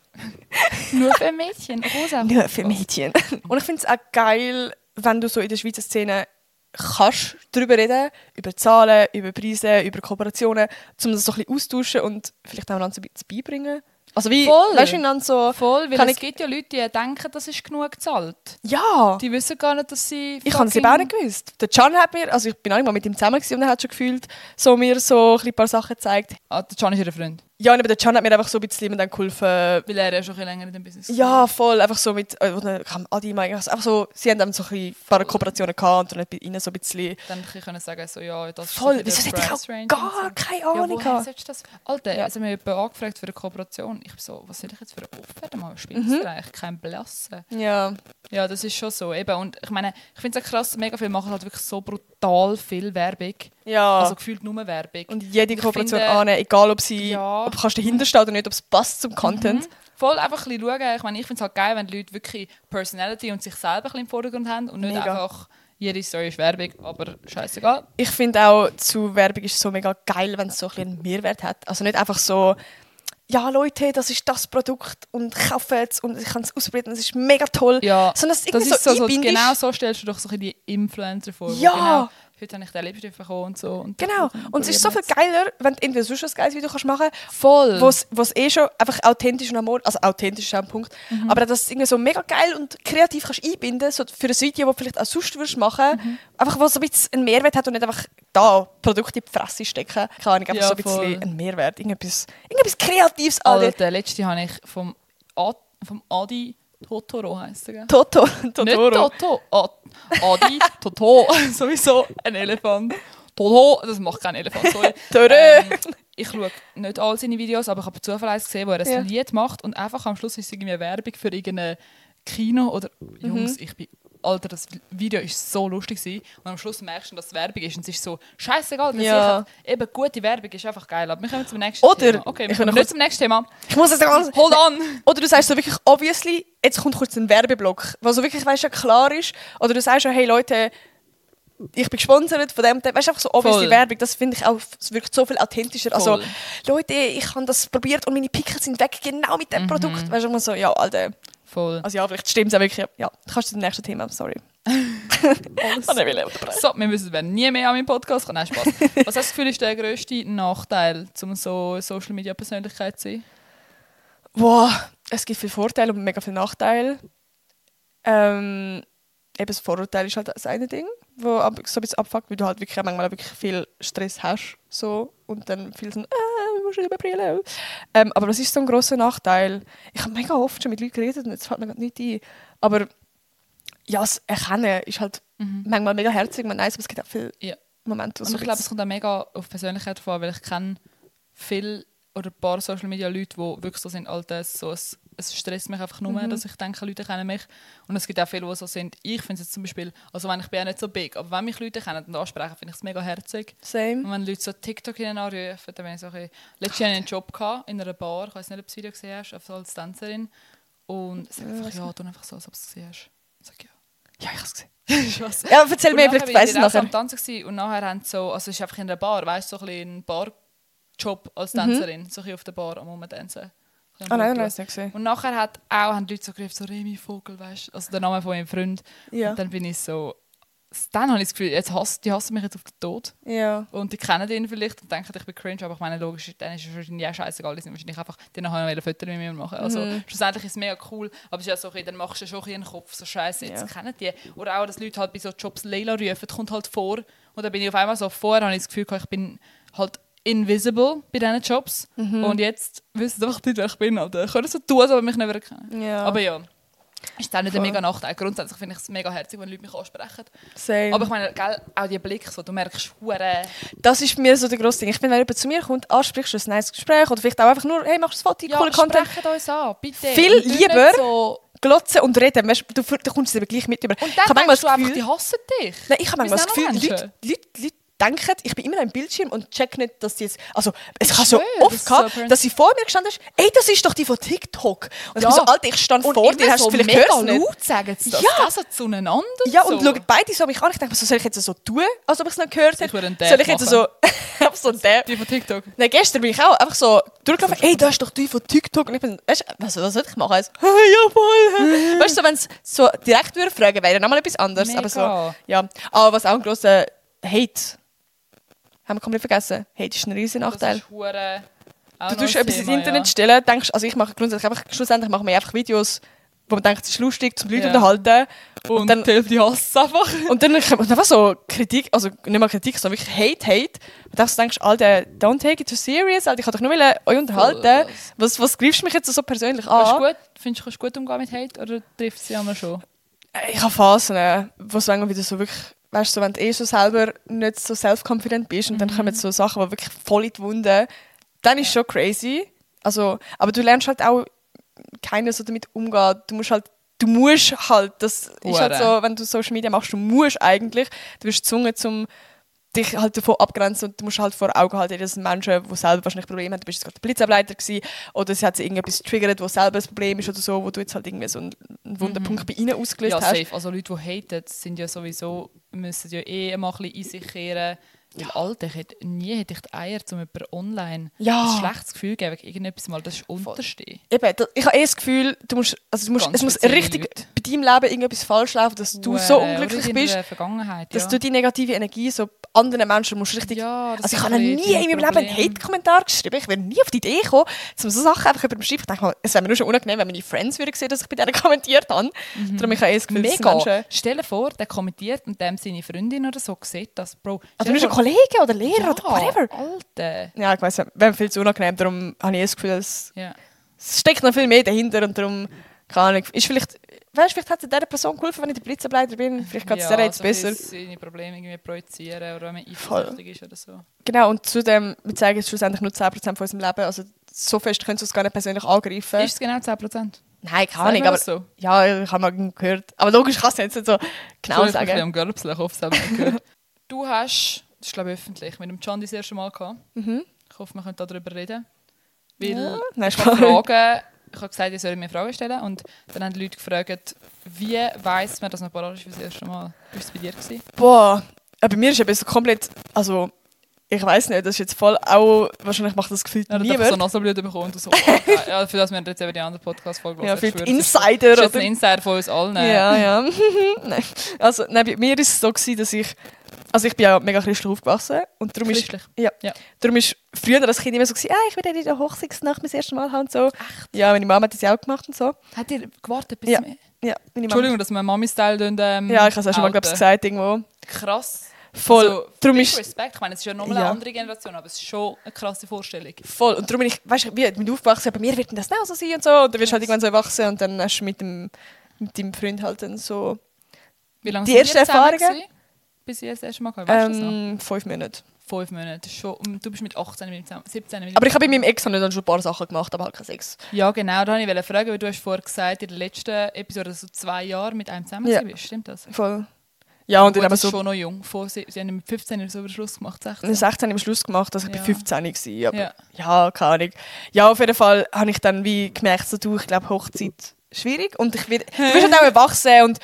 Nur für Mädchen. Rosa. Nur für Mädchen. Und ich finde es auch geil, wenn du so in der Schweizer Szene kannst darüber reden, über Zahlen, über Preise, über Kooperationen, um das so ein bisschen austauschen und vielleicht auch ein bisschen beibringen. Also wie, Voll. weißt du, einander so, Voll, weil Kann es ich- gibt ja Leute, die denken, das ist genug gezahlt. ja, Die wissen gar nicht, dass sie ich habe es eben auch nicht gewusst. Der Can hat mir, also ich bin auch nicht mal mit ihm zusammen und er hat schon gefühlt, so mir so ein paar Sachen gezeigt. Ah, der Can ist ihr Freund. Ja, aber der Can hat mir einfach so ein bisschen dann geholfen, Weil er ja schon ein länger in dem Business Ja, voll. Einfach so mit, äh, Adi einfach so, sie haben dann so ein paar Kooperationen gehabt und dann bei ihnen so ein bisschen, Dann können sagen, so, ja, das voll, ist wieso so hätte ich auch gar keine Ja, Ahnung woher gehabt. sollst du das? Alter, Ja. also mir jemand angefragt für eine Kooperation. Ich bin so, was soll ich jetzt für eine Offerte machen? Spielst Mhm. eigentlich? Kein Blassen. Ja, Ja, das ist schon so. Eben. Und ich meine, ich finde es auch krass, mega viele machen halt wirklich so brutal viel Werbung. ja. Also gefühlt nur Werbung. und jede Kooperation finde- annehmen, egal ob sie, Ja. Ob du kannst dahinter stehen oder nicht, ob es passt zum Content. Mhm. Voll einfach ein bisschen schauen. Ich meine, ich finde es halt geil, wenn die Leute wirklich Personality und sich selber ein bisschen im Vordergrund haben und nicht Mega. einfach jede Story ist Werbung, aber scheißegal. Ich finde auch, zu Werbung ist so mega geil, wenn es so ein bisschen einen Mehrwert hat. Also nicht einfach so, ja Leute, das ist das Produkt und kauft es und ich kann es ausprobieren, es ist mega toll. Ja, Sondern das ist so, so genau so stellst du doch so die Influencer vor. Ja. Genau, heute habe ich den Lipstift bekommen und so. Und Genau. Und es ist so viel geiler, wenn du entweder sonst ein geiles Video kannst machen jetzt. Voll. kannst, wo es eh schon einfach authentisch und amor, also authentisch ist auch ein Punkt, Mhm. aber dass du es irgendwie so mega geil und kreativ kannst einbinden, so für ein Video, das du vielleicht auch sonst würdest machen, Mhm. einfach wo so ein bisschen einen Mehrwert hat und nicht einfach da Produkte in die Fresse stecken, keine Ahnung, einfach Ja, so ein bisschen voll. einen Mehrwert, irgendetwas, irgendetwas Kreatives, Alter. Alter, letzte habe ich vom, Ad, vom Adi Totoro heisst er, gell? Toto, Nicht Totoro. Toto. Ad, Adi Toto. Sowieso ein Elefant. Toto. Das macht kein Elefant, sorry. Ähm, ich schaue nicht all seine Videos, aber ich habe zufällig eins gesehen, wo er ein Ja. Mhm. Lied macht und einfach am Schluss ist es irgendwie eine Werbung für irgendein Kino oder Jungs, ich bin Alter, das Video ist so lustig gewesen. und am Schluss merkst du, dass es Werbung ist und es ist so scheißegal, man Ja. eben gute Werbung ist einfach geil. Aber wir kommen zum nächsten Oder- Thema. Okay, wir kommen nicht zum nächsten Thema. Ich muss es ganz... Hold on! Oder du sagst so wirklich, obviously, jetzt kommt kurz ein Werbeblock, was so wirklich, weißt klar ist. Oder du sagst schon, hey Leute, ich bin gesponsert von dem, weißt du, einfach so obviously Voll. Werbung, das finde ich auch, es wirkt so viel authentischer. Also, Voll. Leute, ich habe das probiert und meine Pickel sind weg, genau mit Mhm. dem Produkt. Weißt du, immer so, ja, Alter. Voll. Also ja, vielleicht stimmt es auch wirklich. Ja, du kannst zum nächsten Thema, sorry. Alles. Ich will. So, wir müssen nie mehr an meinem Podcast kommen. Nein, Spaß. Was hast du das Gefühl, ist der grösste Nachteil, um so Social Media Persönlichkeit zu sein? Boah, es gibt viele Vorteile und mega viele Nachteile. Ähm, eben das Vorurteil ist halt das eine Ding, wo ab, so ein bisschen abfuckt, weil du halt wirklich manchmal wirklich viel Stress hast so, und dann viel so, äh, du musst überbrillen. Ähm, aber was ist so ein grosser Nachteil? Ich habe mega oft schon mit Leuten geredet und jetzt fällt mir gerade nicht ein. Aber ja, das Erkennen ist halt manchmal mega herzig, man weiß, aber es gibt auch viel Ja. Moment. wo Und ich glaube, ein es kommt auch mega auf die Persönlichkeit an, weil ich kenne viele oder ein paar Social Media Leute, die wirklich so sind, Alter, so, es, es stresst mich einfach nur, Mhm. dass ich denke, Leute kennen mich. Und es gibt auch viele, die so sind. Ich finde es jetzt zum Beispiel, also wenn ich bin ja nicht so big, aber wenn mich Leute kennen und ansprechen, finde ich es mega herzig. bisschen- Und Same. wenn Leute so TikTok anrufen, dann bin ich so ein bisschen... Letztes Jahr hatte ich einen Job gehabt, in einer Bar, ich weiß nicht, ob du das Video gesehen hast, einfach als Tänzerin. Und sie sagt einfach, ja, tu einfach so, als ob du es gesehen hast. Ich sage, ja. Ja, ich hab's gesehen. Spaß. Ja, erzähl mir, nachher vielleicht weiss ich ich dort auch so nachher. am Tanzen und nachher haben so, also es ist einfach in einer Bar, weißt du, so ein bisschen ein Barjob als Mhm. Tänzerin, so ein bisschen auf der Bar am Rumtanzen. Ah nein, nein, nicht gesehen. Und nachher hat auch, haben Leute so gerufen, so Remy Vogel, weißt du, also der Name von meinem Freund. Ja. Und dann bin ich so, dann habe ich das Gefühl, jetzt hassen, die hassen mich jetzt auf den Tod. Ja. Und die kennen ihn vielleicht und denken, ich bin cringe, aber ich meine, logisch, dann ist es wahrscheinlich auch scheißegal, die sind wahrscheinlich einfach, die nachher noch Fotos mit mir machen. Also Mhm. schlussendlich ist es mega cool, aber es ist ja so, okay, dann machst du schon ein bisschen den Kopf, so scheiße, jetzt Ja. kennen die. Oder auch, dass Leute halt bei so Jobs Leila rufen, das kommt halt vor. Und dann bin ich auf einmal so, vorher habe ich das Gefühl, ich bin halt invisible bei diesen Jobs. Mhm. Und jetzt wissen sie einfach nicht, wer ich bin. Oder ich kann so tun, ob mich nicht mehr kennen. Ja. Aber ja, ist auch nicht ein Voll. mega Nachteil. Grundsätzlich finde ich es mega herzig, wenn Leute mich ansprechen. Same. Aber ich meine, gell, auch die Blick, so, du merkst, hure das ist mir so der grosse Ding. Ich bin, wenn jemand zu mir kommt, ansprichst du ein nice Gespräch oder vielleicht auch einfach nur, hey, machst du ein Foto, Ja, cooler Content. sprecht uns an, bitte. Viel lieber- So, Glotzen und reden, weißt, du, du, kommst es eben gleich mit über. und ich dann habe manchmal denkst du das einfach, Gefühl, die hassen dich. Nein, ich habe manchmal das Gefühl, Leute, Leute, Leute denken, ich bin immer am Bildschirm und check nicht, dass die jetzt... Also, es Ich kann so oft gehabt, so dass sie vor mir gestanden ist, ey, das ist doch die von TikTok. Und ich Ja. bin so, Alter, ich stand Und vor dir, hast du so vielleicht mega gehört laut sagen sie das. Ja. Das so zueinander. Ja, so. und schauen beide so mich an. Ich denke, was soll ich jetzt so tun, als ob ich es nicht gehört Ich hätte? Soll ich jetzt machen. so... einfach so ein Dab. Die von TikTok. Nein, gestern bin ich auch einfach so durchgelaufen. Ey, da ist doch die von TikTok. Und ich bin, weißt du, was, was soll ich machen? Also, ja, voll. weißt du, so, wenn es so direkt würde fragen, wäre nochmal etwas anderes. Aber so, Mega. ja. Aber was auch ein grosser Hate, haben wir komplett vergessen. Hate ist ein riesen Nachteil. Das Du tust etwas ins Internet ja. stellen, denkst, also ich mache grundsätzlich einfach, schlussendlich machen wir einfach Videos, wo man denkt, es ist lustig, zum Leute Ja. unterhalten. Und, dann- dann die hassen einfach. Und dann kommt einfach so Kritik, also nicht mal Kritik, sondern wirklich Hate, Hate. Und dann denkst du, Alter, don't take it too serious, Alter, ich kann doch nur euch unterhalten. das. Was, was greifst du mich jetzt so persönlich an? gut, findest du, kannst du gut umgehen mit Hate oder trifft sie einmal schon? Ich habe Phasen, wo es manchmal wieder so wirklich, weißt du, so, wenn du eh schon selber nicht so self-confident bist und Mhm. dann kommen so Sachen, die wirklich voll in die Wunde, dann ist schon crazy. Also, aber du lernst halt auch, keiner so damit umgehen. Du musst halt, du musst halt, das ist halt Hure. so, wenn du Social Media machst, du musst eigentlich, du wirst gezwungen zum dich halt davon abgrenzen und du musst halt vor Augen halten, dass Menschen, die selber wahrscheinlich Probleme haben, du bist jetzt gerade der Blitzableiter gewesen, oder sie hat sie irgendetwas getriggert, wo selber ein Problem ist oder so, wo du jetzt halt irgendwie so einen, Wunderpunkt bei ihnen ausgelöst Mhm. Ja, hast. safe. Also Leute, die haten, sind ja sowieso, müssen ja eh mal ein bisschen in sich kehren. Weil, Alter, ich hätte, nie hätte ich die Eier, um jemanden online Ja. ein schlechtes Gefühl zu geben, wegen irgendetwas mal, das ist unterstehen. Eben, ich habe eh das Gefühl, du musst, also du musst, Ganz es muss richtig Leute. bei deinem Leben irgendetwas falsch laufen, dass du so Hure, unglücklich bist, Vergangenheit, dass ja. du die negative Energie so anderen Menschen musst richtig... Ja, also ich habe nie in meinem Leben einen. Hate-Kommentar geschrieben. Ich wäre nie auf die Idee gekommen, um so Sachen einfach über den Schreiben. Ich denke mal, es wäre mir nur schon unangenehm, wenn meine Friends würden sehen, dass ich bei denen kommentiert habe. Darum ich habe das Gefühl, dass Mega. Menschen... Stell dir vor, der kommentiert und dem seine Freundin oder so sieht das, Bro. Also nur dir ein Kollege oder Lehrer ja, oder whatever. Alter. Ja, ich weiss, wäre mir viel zu unangenehm. Darum habe ich das Gefühl, es, Ja. es steckt noch viel mehr dahinter und darum, keine Ahnung, ist vielleicht... Weißt, vielleicht hat es dieser Person geholfen, wenn ich der Blitzableiter bin. Vielleicht geht es ja, der jetzt so ein besser. seine Probleme irgendwie projizieren oder wenn man eifersüchtig ist oder so. Genau, und zudem, wir zeigen es schlussendlich nur 10% von unserem Leben. Also so fest können sie uns gar nicht persönlich angreifen. Ist es genau 10%? Nein, keine Ahnung, aber... so? Ja, ich habe mal gehört. Aber logisch kann es jetzt nicht so genau Ich bisschen sagen. am Görbseln, ich hoffe, es haben gehört. Du hast, das ist glaube ich öffentlich, mit dem John das erste Mal gehabt. Mhm. Ich hoffe, wir können darüber reden. Weil Ja, nein, ich Spaß. Fragen, ich habe gesagt, ich soll mir Fragen stellen und dann haben die Leute gefragt, wie weiss man, dass man parat ist das erste Mal? Wie war es bei dir? Gewesen? Boah, äh, bei mir ist so komplett... Also, ich weiß nicht, das ist jetzt voll auch... Wahrscheinlich macht das Gefühl Ja, du hast einfach so niemand. Nasenblüten bekommen und so, oh, ja, für das wir jetzt eben die andere Podcast-Folge Ja, für Ich die Insider, Das ist ein Insider von uns allen. Ja, ja. nein. Also, nein, bei mir ist es so gewesen, dass ich... Also ich bin ja mega christlich aufgewachsen und darum ist, Christlich. ja, Ja. darum ist früher das Kind immer so gewesen, ah, ich will in der Hochzeitsnacht das erste Mal haben und so. Echt? Ja, meine Mama hat das ja auch gemacht und so. Hat ihr gewartet bis Ja. wir... Ja, meine Mama. Entschuldigung, dass wir Mami-Style ähm, Ja, ich habe es auch schon mal glaub, gesagt irgendwo. Krass. Voll. Also, darum ist, Respekt. Ich meine, es ist ja nochmal Ja. eine andere Generation, aber es ist schon eine krasse Vorstellung. voll. Und darum bin ich, weißt du, wie mit aufgewachsen, bei mir wird das auch so sein und so. Und dann wirst du halt irgendwann so erwachsen und dann hast du mit, dem, mit deinem Freund halt dann so... Wie lange Die ersten Erfahrungen? Bis ihr das erste Mal gehabt? Weißt das noch? Ähm, fünf Monate. Fünf Monate. Schon, und du bist mit 18, mit 17. Mit Aber ich habe bei meinem Ex habe ich dann schon ein paar Sachen gemacht, aber halt kein Sex. Ja, genau. Da wollte ich fragen, weil du hast vorher gesagt, in der letzten Episode, dass du zwei Jahre mit einem zusammen Ja. bist. Stimmt das? Voll. Ja, und Gut, dann ist so schon noch jung. Vor, sie, sie haben mit 15 so über Schluss gemacht, 16. 16 im Schluss gemacht, dass ich Ja. bei 15 war. Aber Ja. ja. keine Ahnung. Ja, auf jeden Fall habe ich dann wie gemerkt, so, du, ich glaube, Hochzeit schwierig. Und ich bin, du bist halt auch erwachsen und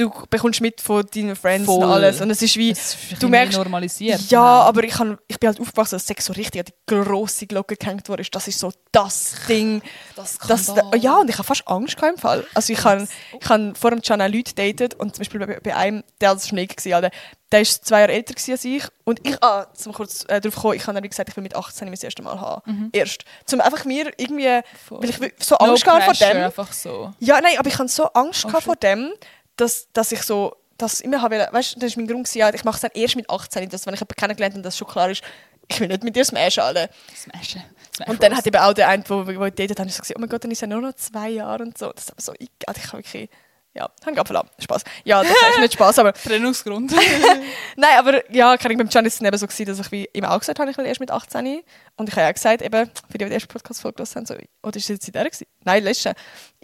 du bekommst mit von deinen Friends Voll. und alles. Und es ist wie, ist du merkst- normalisiert. ja, Nein. aber ich, han, ich bin halt aufgewachsen, dass Sex so richtig an die grosse Glocke gehängt wurde. Das ist so das Ding. das Das, Skandal. ja, und ich habe fast Angst gehabt im Fall. Also ich habe ich han vor dem auch Leute datet und zum Beispiel bei, bei einem, der war Schnee, gewesen, Alter. der war zwei Jahre älter als ich und ich, ah, zum kurz äh, darauf kommen, ich habe gesagt, ich will mit 18 das erste Mal haben. Erst. Zum einfach mir irgendwie, Voll. weil ich so Mhm. no Angst gehabt vor dem. einfach so. Ja, nein, aber ich hatte so Angst Oh, vor dem, dass, dass ich so das immer habe, weißt du, das ist mein Grund, gewesen, ich mache es dann erst mit 18, dass wenn ich jemanden kennengelernt habe, dass schon klar ist, ich will nicht mit dir smashen, Alter. Smashen. Smash Und dann hat eben auch der eine, wo, wo datet habe, ich so gesagt, oh mein Gott, dann ist er nur noch zwei Jahre und so. Das ist aber so, ich, also ich habe wirklich, ja, hang ab verlassen. Spaß. Ja, das ist nicht Spaß, aber Trennungsgrund. nein, aber ja, kann ich beim Can ist es eben so gewesen, dass ich wie ihm auch gesagt habe, ich will erst mit 18 und ich habe ja gesagt, eben, für die, die die erste Podcast-Folge gehört haben, so, oder ist es jetzt in der gewesen? Nein, letzte.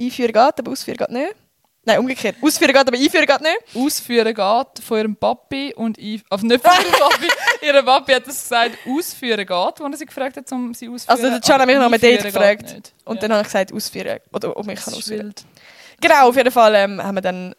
Einführen geht, aber ausführen geht nicht. Nein, umgekehrt. Ausführen geht, aber einführen geht nicht. Ausführen geht von ihrem Papi und ich. Also nicht von ihrem Papi. Ihre Papi hat das gesagt, ausführen geht, als er sie gefragt hat, um sie auszuführen. Also der Can hat mich noch ein Date gefragt. Und Ja. dann habe ich gesagt, ausführen. Oder ob ich kann ausführen. wild. Genau, auf jeden Fall ähm, haben wir dann,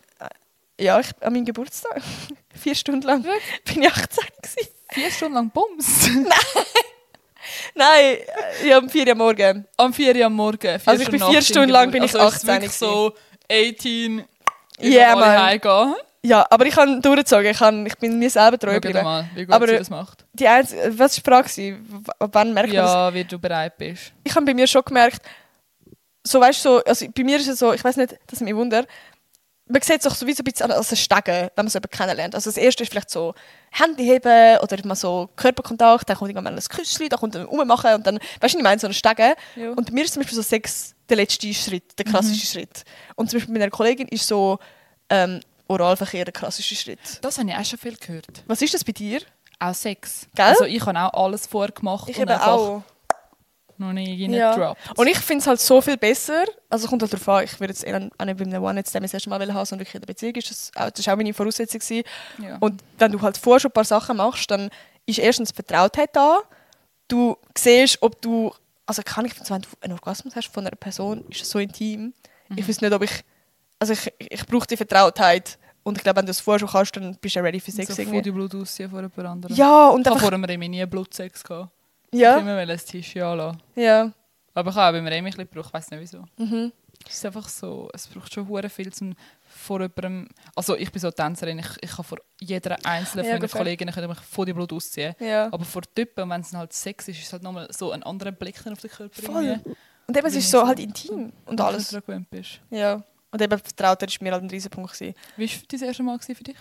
äh, ja, ich, an meinem Geburtstag, vier Stunden lang, bin ich 18 gewesen. Vier Stunden lang Bums. Nein, äh, ja, um vier Uhr am Morgen. Am 4 Uhr am Morgen. Also ich bin vier Stunden lang bin ich. Also 18 ist es wirklich so 18 Yeah, alle Mann. heimgehen. Ja, aber ich kann durchgezogen, ich, kann, ich bin mir selber treu geblieben. mal, wie gut Aber- sie das macht. Die einzige, was war die Frage? Ab wann merkt man das? Ja, wie du bereit bist. Ich habe bei mir schon gemerkt, so weißt du, so, also bei mir ist es so, ich weiß nicht, das ist mir Wunder, man sieht es auch so wie so ein bisschen als ein Stegen, wenn man so jemanden kennenlernt. Also das erste ist vielleicht so Handy heben oder mal so Körperkontakt, dann kommt irgendwann ein Küsschen, dann kommt ein Rummachen und dann, weißt du, ich meine, so ein Stegen. Ja. Und bei mir ist zum Beispiel so Sex der letzte Schritt, der klassische Schritt. Und zum Beispiel bei meiner Kollegin ist so ähm, Oralverkehr der klassische Schritt. Das habe ich auch schon viel gehört. Was ist das bei dir? Auch Sex. Gell? Also ich habe auch alles vorgemacht Ich und eben einfach auch. noch nie Ja. gedroppt. Und ich finde es halt so viel besser. Also kommt halt darauf an, ich würde jetzt eher auch nicht bei einem One-Night Stand das erste Mal haben, sondern wirklich in der Beziehung ist das, ist auch meine Voraussetzung gewesen. Ja. Und wenn du halt vorher schon ein paar Sachen machst, dann ist erstens die Vertrautheit da. Du siehst, ob du, also kann ich, wenn du einen Orgasmus hast von einer Person, ist es so intim. Mhm. Ich weiß nicht, ob ich, also ich, ich brauche die Vertrautheit. Und ich glaube, wenn du es vorher schon kannst, dann bist du ja ready für Sex so irgendwie. die Blut ausziehen vor jemand anderem. Ja, und Ich habe einfach, vor Remi nie Blutsex gehabt. Ich ja, immer ein Tischchen anlassen. ja, Aber ich habe auch beim Remi ein bisschen gebraucht, ich weiß nicht wieso. mhm. Es ist einfach so, es braucht schon hure viel zum vor jemandem, also ich bin so Tänzerin, ich, ich kann vor jeder einzelnen Ja, von meinen. Kolleginnen können mich vor die Blut ausziehen. ja. Aber vor Typen, wenn es halt Sex ist, ist es halt nochmal so ein anderer Blick auf den Körper. Voll. Und eben, es ist so so- halt intim und wenn alles. du gewöhnt bist. Ja. Und eben Vertrautheit war mir halt ein Riesenpunkt. Gewesen. Wie war das erste Mal für dich?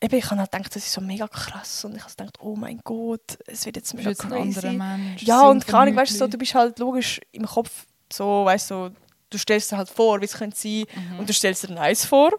Eben, ich habe halt gedacht, das ist so mega krass. Und ich habe gedacht, oh mein Gott, es wird jetzt mega jetzt ein anderer crazy. Mensch. Ja, so und keine Ahnung, weißt du, so, du bist halt logisch im Kopf so, weißt du, du stellst dir halt vor, wie es könnte sein Mhm. und du stellst dir eins vor.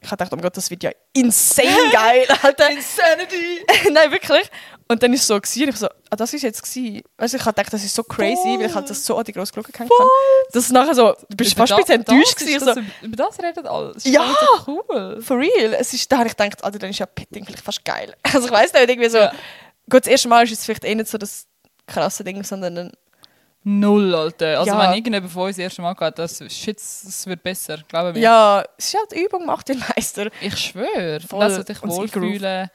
Ich habe gedacht, oh mein Gott, das wird ja insane geil, Alter. Insanity! Nein, wirklich. Und dann ist es so gewesen, ich so, ah, das ist jetzt gewesen. Weißt ich habe gedacht, das ist so crazy, weil ich halt das so an die grosse Glocke gehängt habe. Das ist nachher so, du bist Über fast ein bisschen enttäuscht gewesen. So, Über das redet alles. Ja! so cool. For real. Es ist, da habe ich gedacht, Alter, dann ist ja Petting vielleicht fast geil. Also ich weiß nicht, irgendwie so. Ja. Gut, das erste Mal ist es vielleicht eh nicht so das krasse Ding, sondern Null, Alter. Also Ja. wenn irgendjemand von uns das erste Mal geht, das, shit, das wird besser, glaube mir. ja, es ist halt Übung macht den Meister. Ich schwöre. Voll. Lass dich wohlfühlen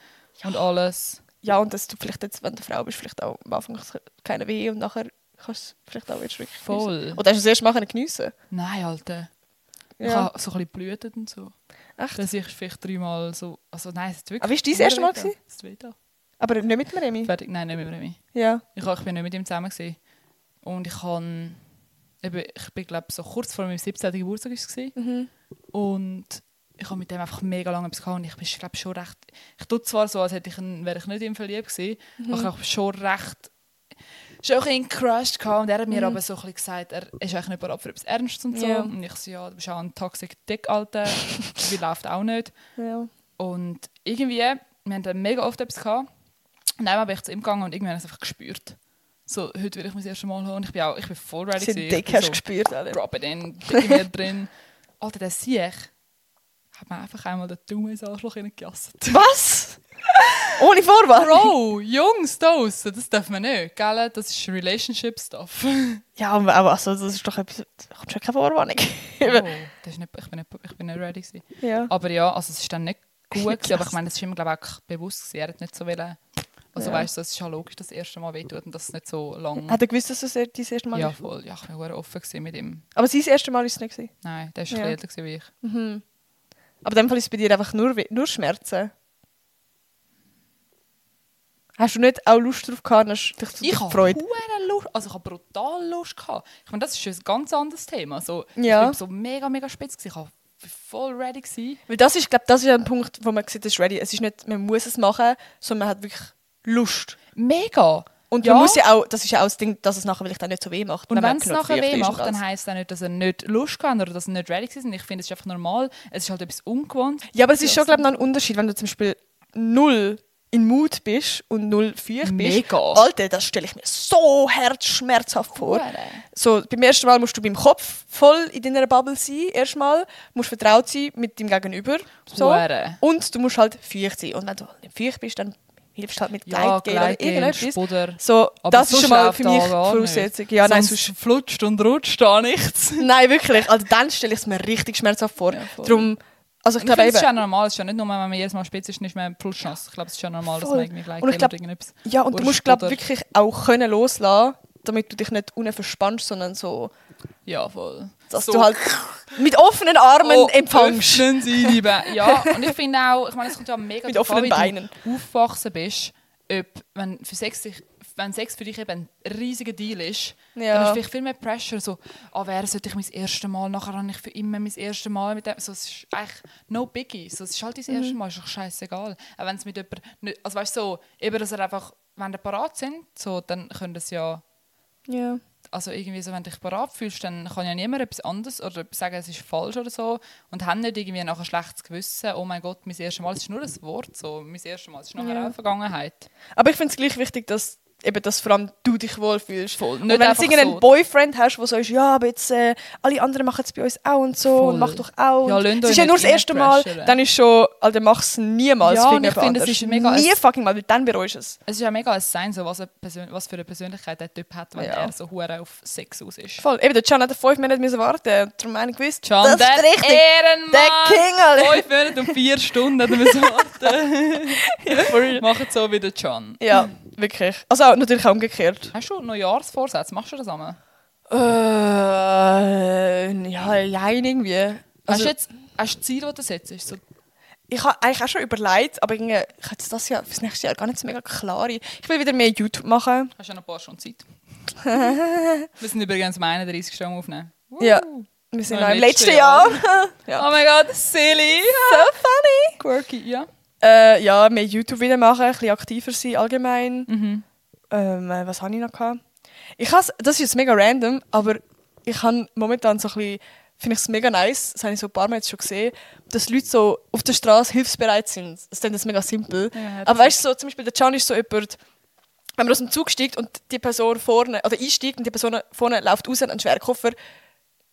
und alles. Ja, und dass du vielleicht jetzt, wenn du Frau bist, vielleicht auch am Anfang keine weh und nachher kannst du vielleicht auch wirklich geniessen. Voll. Oder hast du das erste Mal geniessen? Nein, Alter. Ich Ja. habe so ein bisschen blühtet und so. Echt? Dass ich vielleicht dreimal so... Also nein, es ist wirklich... Aber wie war dein erstes Mal Es gewesen? ist wieder. Aber nicht mit dem Remi? Fertig. Nein, nicht mit Remi. Ja. Ich, ich bin nicht mit ihm zusammen. Gewesen. Und ich. Eben, ich bin, glaube so kurz vor meinem 17. Geburtstag gewesen. Mhm. Und ich habe mit dem einfach mega lange etwas gehabt. Und ich bin, glaube schon recht... Ich tue zwar so, als hätte ich ihn, wäre ich nicht ihm verliebt gewesen, Mhm. aber ich habe schon recht... Schon ein gecrushed gehabt. Und er hat mir Mhm. aber so ein gesagt, er ist eigentlich nicht bereit für etwas Ernstes und so. Ja. Und ich so, ja, du bist auch ein toxic Dick, Alter. Wie läuft auch nicht. ja. Und irgendwie wir haben dann mega oft etwas gehabt. Und einmal bin ich zu ihm gegangen und irgendwann habe ich es einfach gespürt. So, heute will ich mein erstes Mal haben. Und ich bin auch, ich bin voll ready Sie gewesen. Ich dick hast du so, gespürt, Alter. drop it in, mir drin. Alter, der Sieg hat mir einfach einmal den Daumen ins Arschloch reingejasset. Was? Ohne Vorwand? Bro, Jungs draussen, das darf man nicht, gell? Das ist Relationship-Stuff. Ja, aber also, das ist doch etwas... Da kommt schon keine Vorwarnung. Oh, das ist nicht, ich, bin nicht, ich bin nicht ready gewesen. ja. Aber ja, also es ist dann nicht gut Nicht gewesen, aber ich meine, es ist ihm glaube ich auch bewusst gewesen. Er hat nicht so wollen, also Ja. weißt du, es ist ja logisch, dass das erste Mal wehtut und dass es nicht so lang... Hat er gewusst, dass es das dein erste Mal Ja, voll. Ja, ich war offen mit ihm. Aber sein erstes Mal war es nicht. Gewesen. Nein, der war Ja. älter wie ich. Mhm. Aber in dem Fall ist es bei dir einfach nur, nur Schmerzen. Hast du nicht auch Lust drauf gehabt dich Ich habe gefreut? hure Lust, also ich habe brutal Lust gehabt. Ich meine, das ist schon ein ganz anderes Thema. So, Ja. Ich war so mega, mega spitz. Gewesen. Ich war voll ready. Gewesen. Weil das ist, glaube das ist ein Punkt, wo man sieht, das ist ready. Es ist nicht, man muss es machen, sondern man hat wirklich Lust. Mega! Und Ja. man muss ja auch, das ist ja auch das Ding, dass es nachher vielleicht auch nicht so weh macht. Und wenn es nachher weh ist macht, dann heisst das nicht, dass er nicht Lust kann oder dass er nicht ready war. Ich finde, es ist einfach normal. Es ist halt etwas ungewohnt. Ja, aber es ist schon, glaube ich, noch ein Unterschied, wenn du zum Beispiel null in Mut bist und null feucht bist. Mega. Alter, das stelle ich mir so herzschmerzhaft vor. So, beim ersten Mal musst du beim Kopf voll in deiner Bubble sein. Erstmal musst du vertraut sein mit dem Gegenüber. So. Und du musst halt feucht sein. Und wenn du nicht feucht bist, dann hilfst du halt mit Ja, Gleitgel oder Gleitgel, irgendetwas. Spuder. So, Aber das ist schon mal für mich Voraussetzung. Ja, nein, sonst flutscht und rutscht da nichts. nein, wirklich. Also dann stelle ich es mir richtig schmerzhaft vor. Ja. Drum, also ich glaube es ist ja normal. Es ist ja nicht nur, wenn man jedes Mal spitz ist, nicht mehr flutschnass. Ich glaube, es ist ja normal, dass Voll. man irgendwie ich glaub- irgendetwas... ja, und du oder musst glaube wirklich auch können loslassen, damit du dich nicht unten verspannst, sondern so, Ja, voll. dass So du halt mit offenen Armen Oh, empfängst. Sie die Be Ja, und ich finde auch, ich meine, es kommt ja mega Mit an, offenen wie Beinen. du aufgewachsen bist, ob, wenn, für Sex, wenn Sex für dich eben ein riesiger Deal ist, Ja. dann du vielleicht viel mehr Pressure, so, ah, wer sollte ich mein erstes Mal, nachher habe ich für immer mein erstes Mal mit dem, so, es ist eigentlich no biggie, so, es ist halt dein Mhm. erstes Mal, ist doch scheißegal. Auch wenn es mit jemandem nicht, also weißt du, so, eben, dass er einfach, wenn die parat sind, so, dann können das ja Ja. Also irgendwie so, wenn du dich parat fühlst, dann kann ja niemand etwas anderes oder sagen, es ist falsch oder so und haben nicht irgendwie nachher ein schlechtes Gewissen, oh mein Gott, mein erstes Mal, es ist nur ein Wort, so, mein erstes Mal, es ist nachher Ja. auch Vergangenheit. Aber ich finde es gleich wichtig, dass eben, dass vor allem du dich wohlfühlst. Voll. Und Nicht wenn du irgendeinen so- Boyfriend hast, der so ist, ja, aber jetzt äh, alle anderen machen es bei uns auch und so Voll. und mach doch auch. Ja, und es ist ja nur das erste Mal, dann ist schon, Alter, mach es niemals Ja, und ich finde, es ist mega Nie fucking mal, weil dann bereust du es. Es ist ja mega ein Sein, so, was, was für eine Persönlichkeit der Typ hat, wenn Ja. er so hure auf Sex aus ist. Voll. Eben, der Can hat fünf Minuten müssen warten. Darum habe ich gewusst, John, das der ist richtig. Ehrenmann! Der King, Alter. Fünf Minuten und vier Stunden hat er müssen warten. Macht so wie der John. Ja, wirklich. Also auch, natürlich auch umgekehrt. Hast du Neujahrsvorsätze? Machst du das einmal? Äh, ja, ja, irgendwie. hast Also, du jetzt hast du Ziel, das du setzt? So, ich habe eigentlich auch schon überlegt, aber irgendwie, ich jetzt das Jahr, fürs nächste Jahr gar nicht so mega klar. Ich will wieder mehr YouTube machen. hast du ja noch ein paar Stunden Zeit. Wir sind übrigens am 31. Stunden aufnehmen. Uh. Ja. Wir sind Noch im letzten letzten Jahr. Oh mein Gott, silly. so funny. Quirky, ja. Äh, ja, mehr YouTube wieder machen, ein bisschen aktiver sein allgemein. Mhm. Ähm, äh, was habe ich noch gehabt? Ich has, das ist jetzt mega random, aber ich habe momentan so ein bisschen, finde ich es mega nice, das habe ich so ein paar Mal jetzt schon gesehen, dass Leute so auf der Straße hilfsbereit sind. Das ist mega simpel. Ja, aber weißt du, so, zum Beispiel der Can ist so jemand, wenn man aus dem Zug steigt und die Person vorne, oder einsteigt und die Person vorne läuft raus und einen schweren Koffer,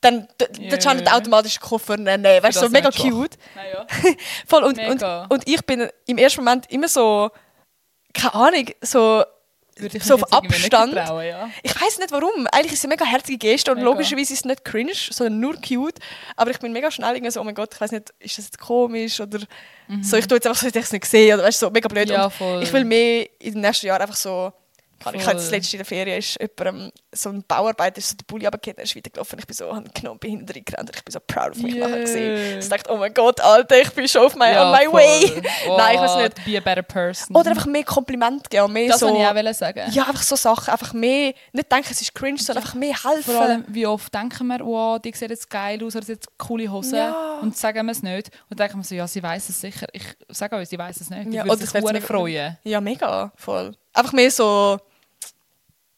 dann Ja, der Can ja, hat ja. automatisch den Koffer nehmen. Weißt du, so mega cute. Naja. Voll, und, und, Mega. und ich bin im ersten Moment immer so, keine Ahnung, so, Würde ich so auf Abstand. ja. Ich weiß nicht warum. Eigentlich ist es eine mega herzige Geste und Mega. logischerweise ist es nicht cringe, sondern nur cute. Aber ich bin mega schnell irgendwie so, oh mein Gott, ich weiß nicht, ist das jetzt komisch oder so, ich tue jetzt einfach so, dass ich es nicht sehe oder weißt du, so mega blöd. Mhm. Ja, und voll. ich will mehr in den nächsten Jahren einfach so, ich Voll. hatte das letzte in der Ferien, ist jemandem, so ein Bauarbeiter, ist so der Bulli runtergefallen, er ist weitergelaufen, ich bin so, habe genommen, Behinderung gerannt ich bin so proud of mich Yeah. nachher gesehen. Ich dachte, oh mein Gott, Alter, ich bin schon auf my, ja, on my voll. way. Oh, Nein, ich weiß nicht. Be a better person. Oder einfach mehr Kompliment geben, mehr das so... wollte ich auch wollen sagen. Ja, einfach so Sachen. Einfach mehr, nicht denken, es ist cringe, sondern einfach mehr helfen. Vor allem, wie oft denken wir, wow, die sieht jetzt geil aus, oder sie hat jetzt coole Hosen. Ja. Und sagen wir es nicht. Und denken wir so, ja, sie weiß es sicher. Ich sage euch, sie weiß es nicht. Die Ja, würde sich freuen. Ja, mega, voll. Einfach mehr so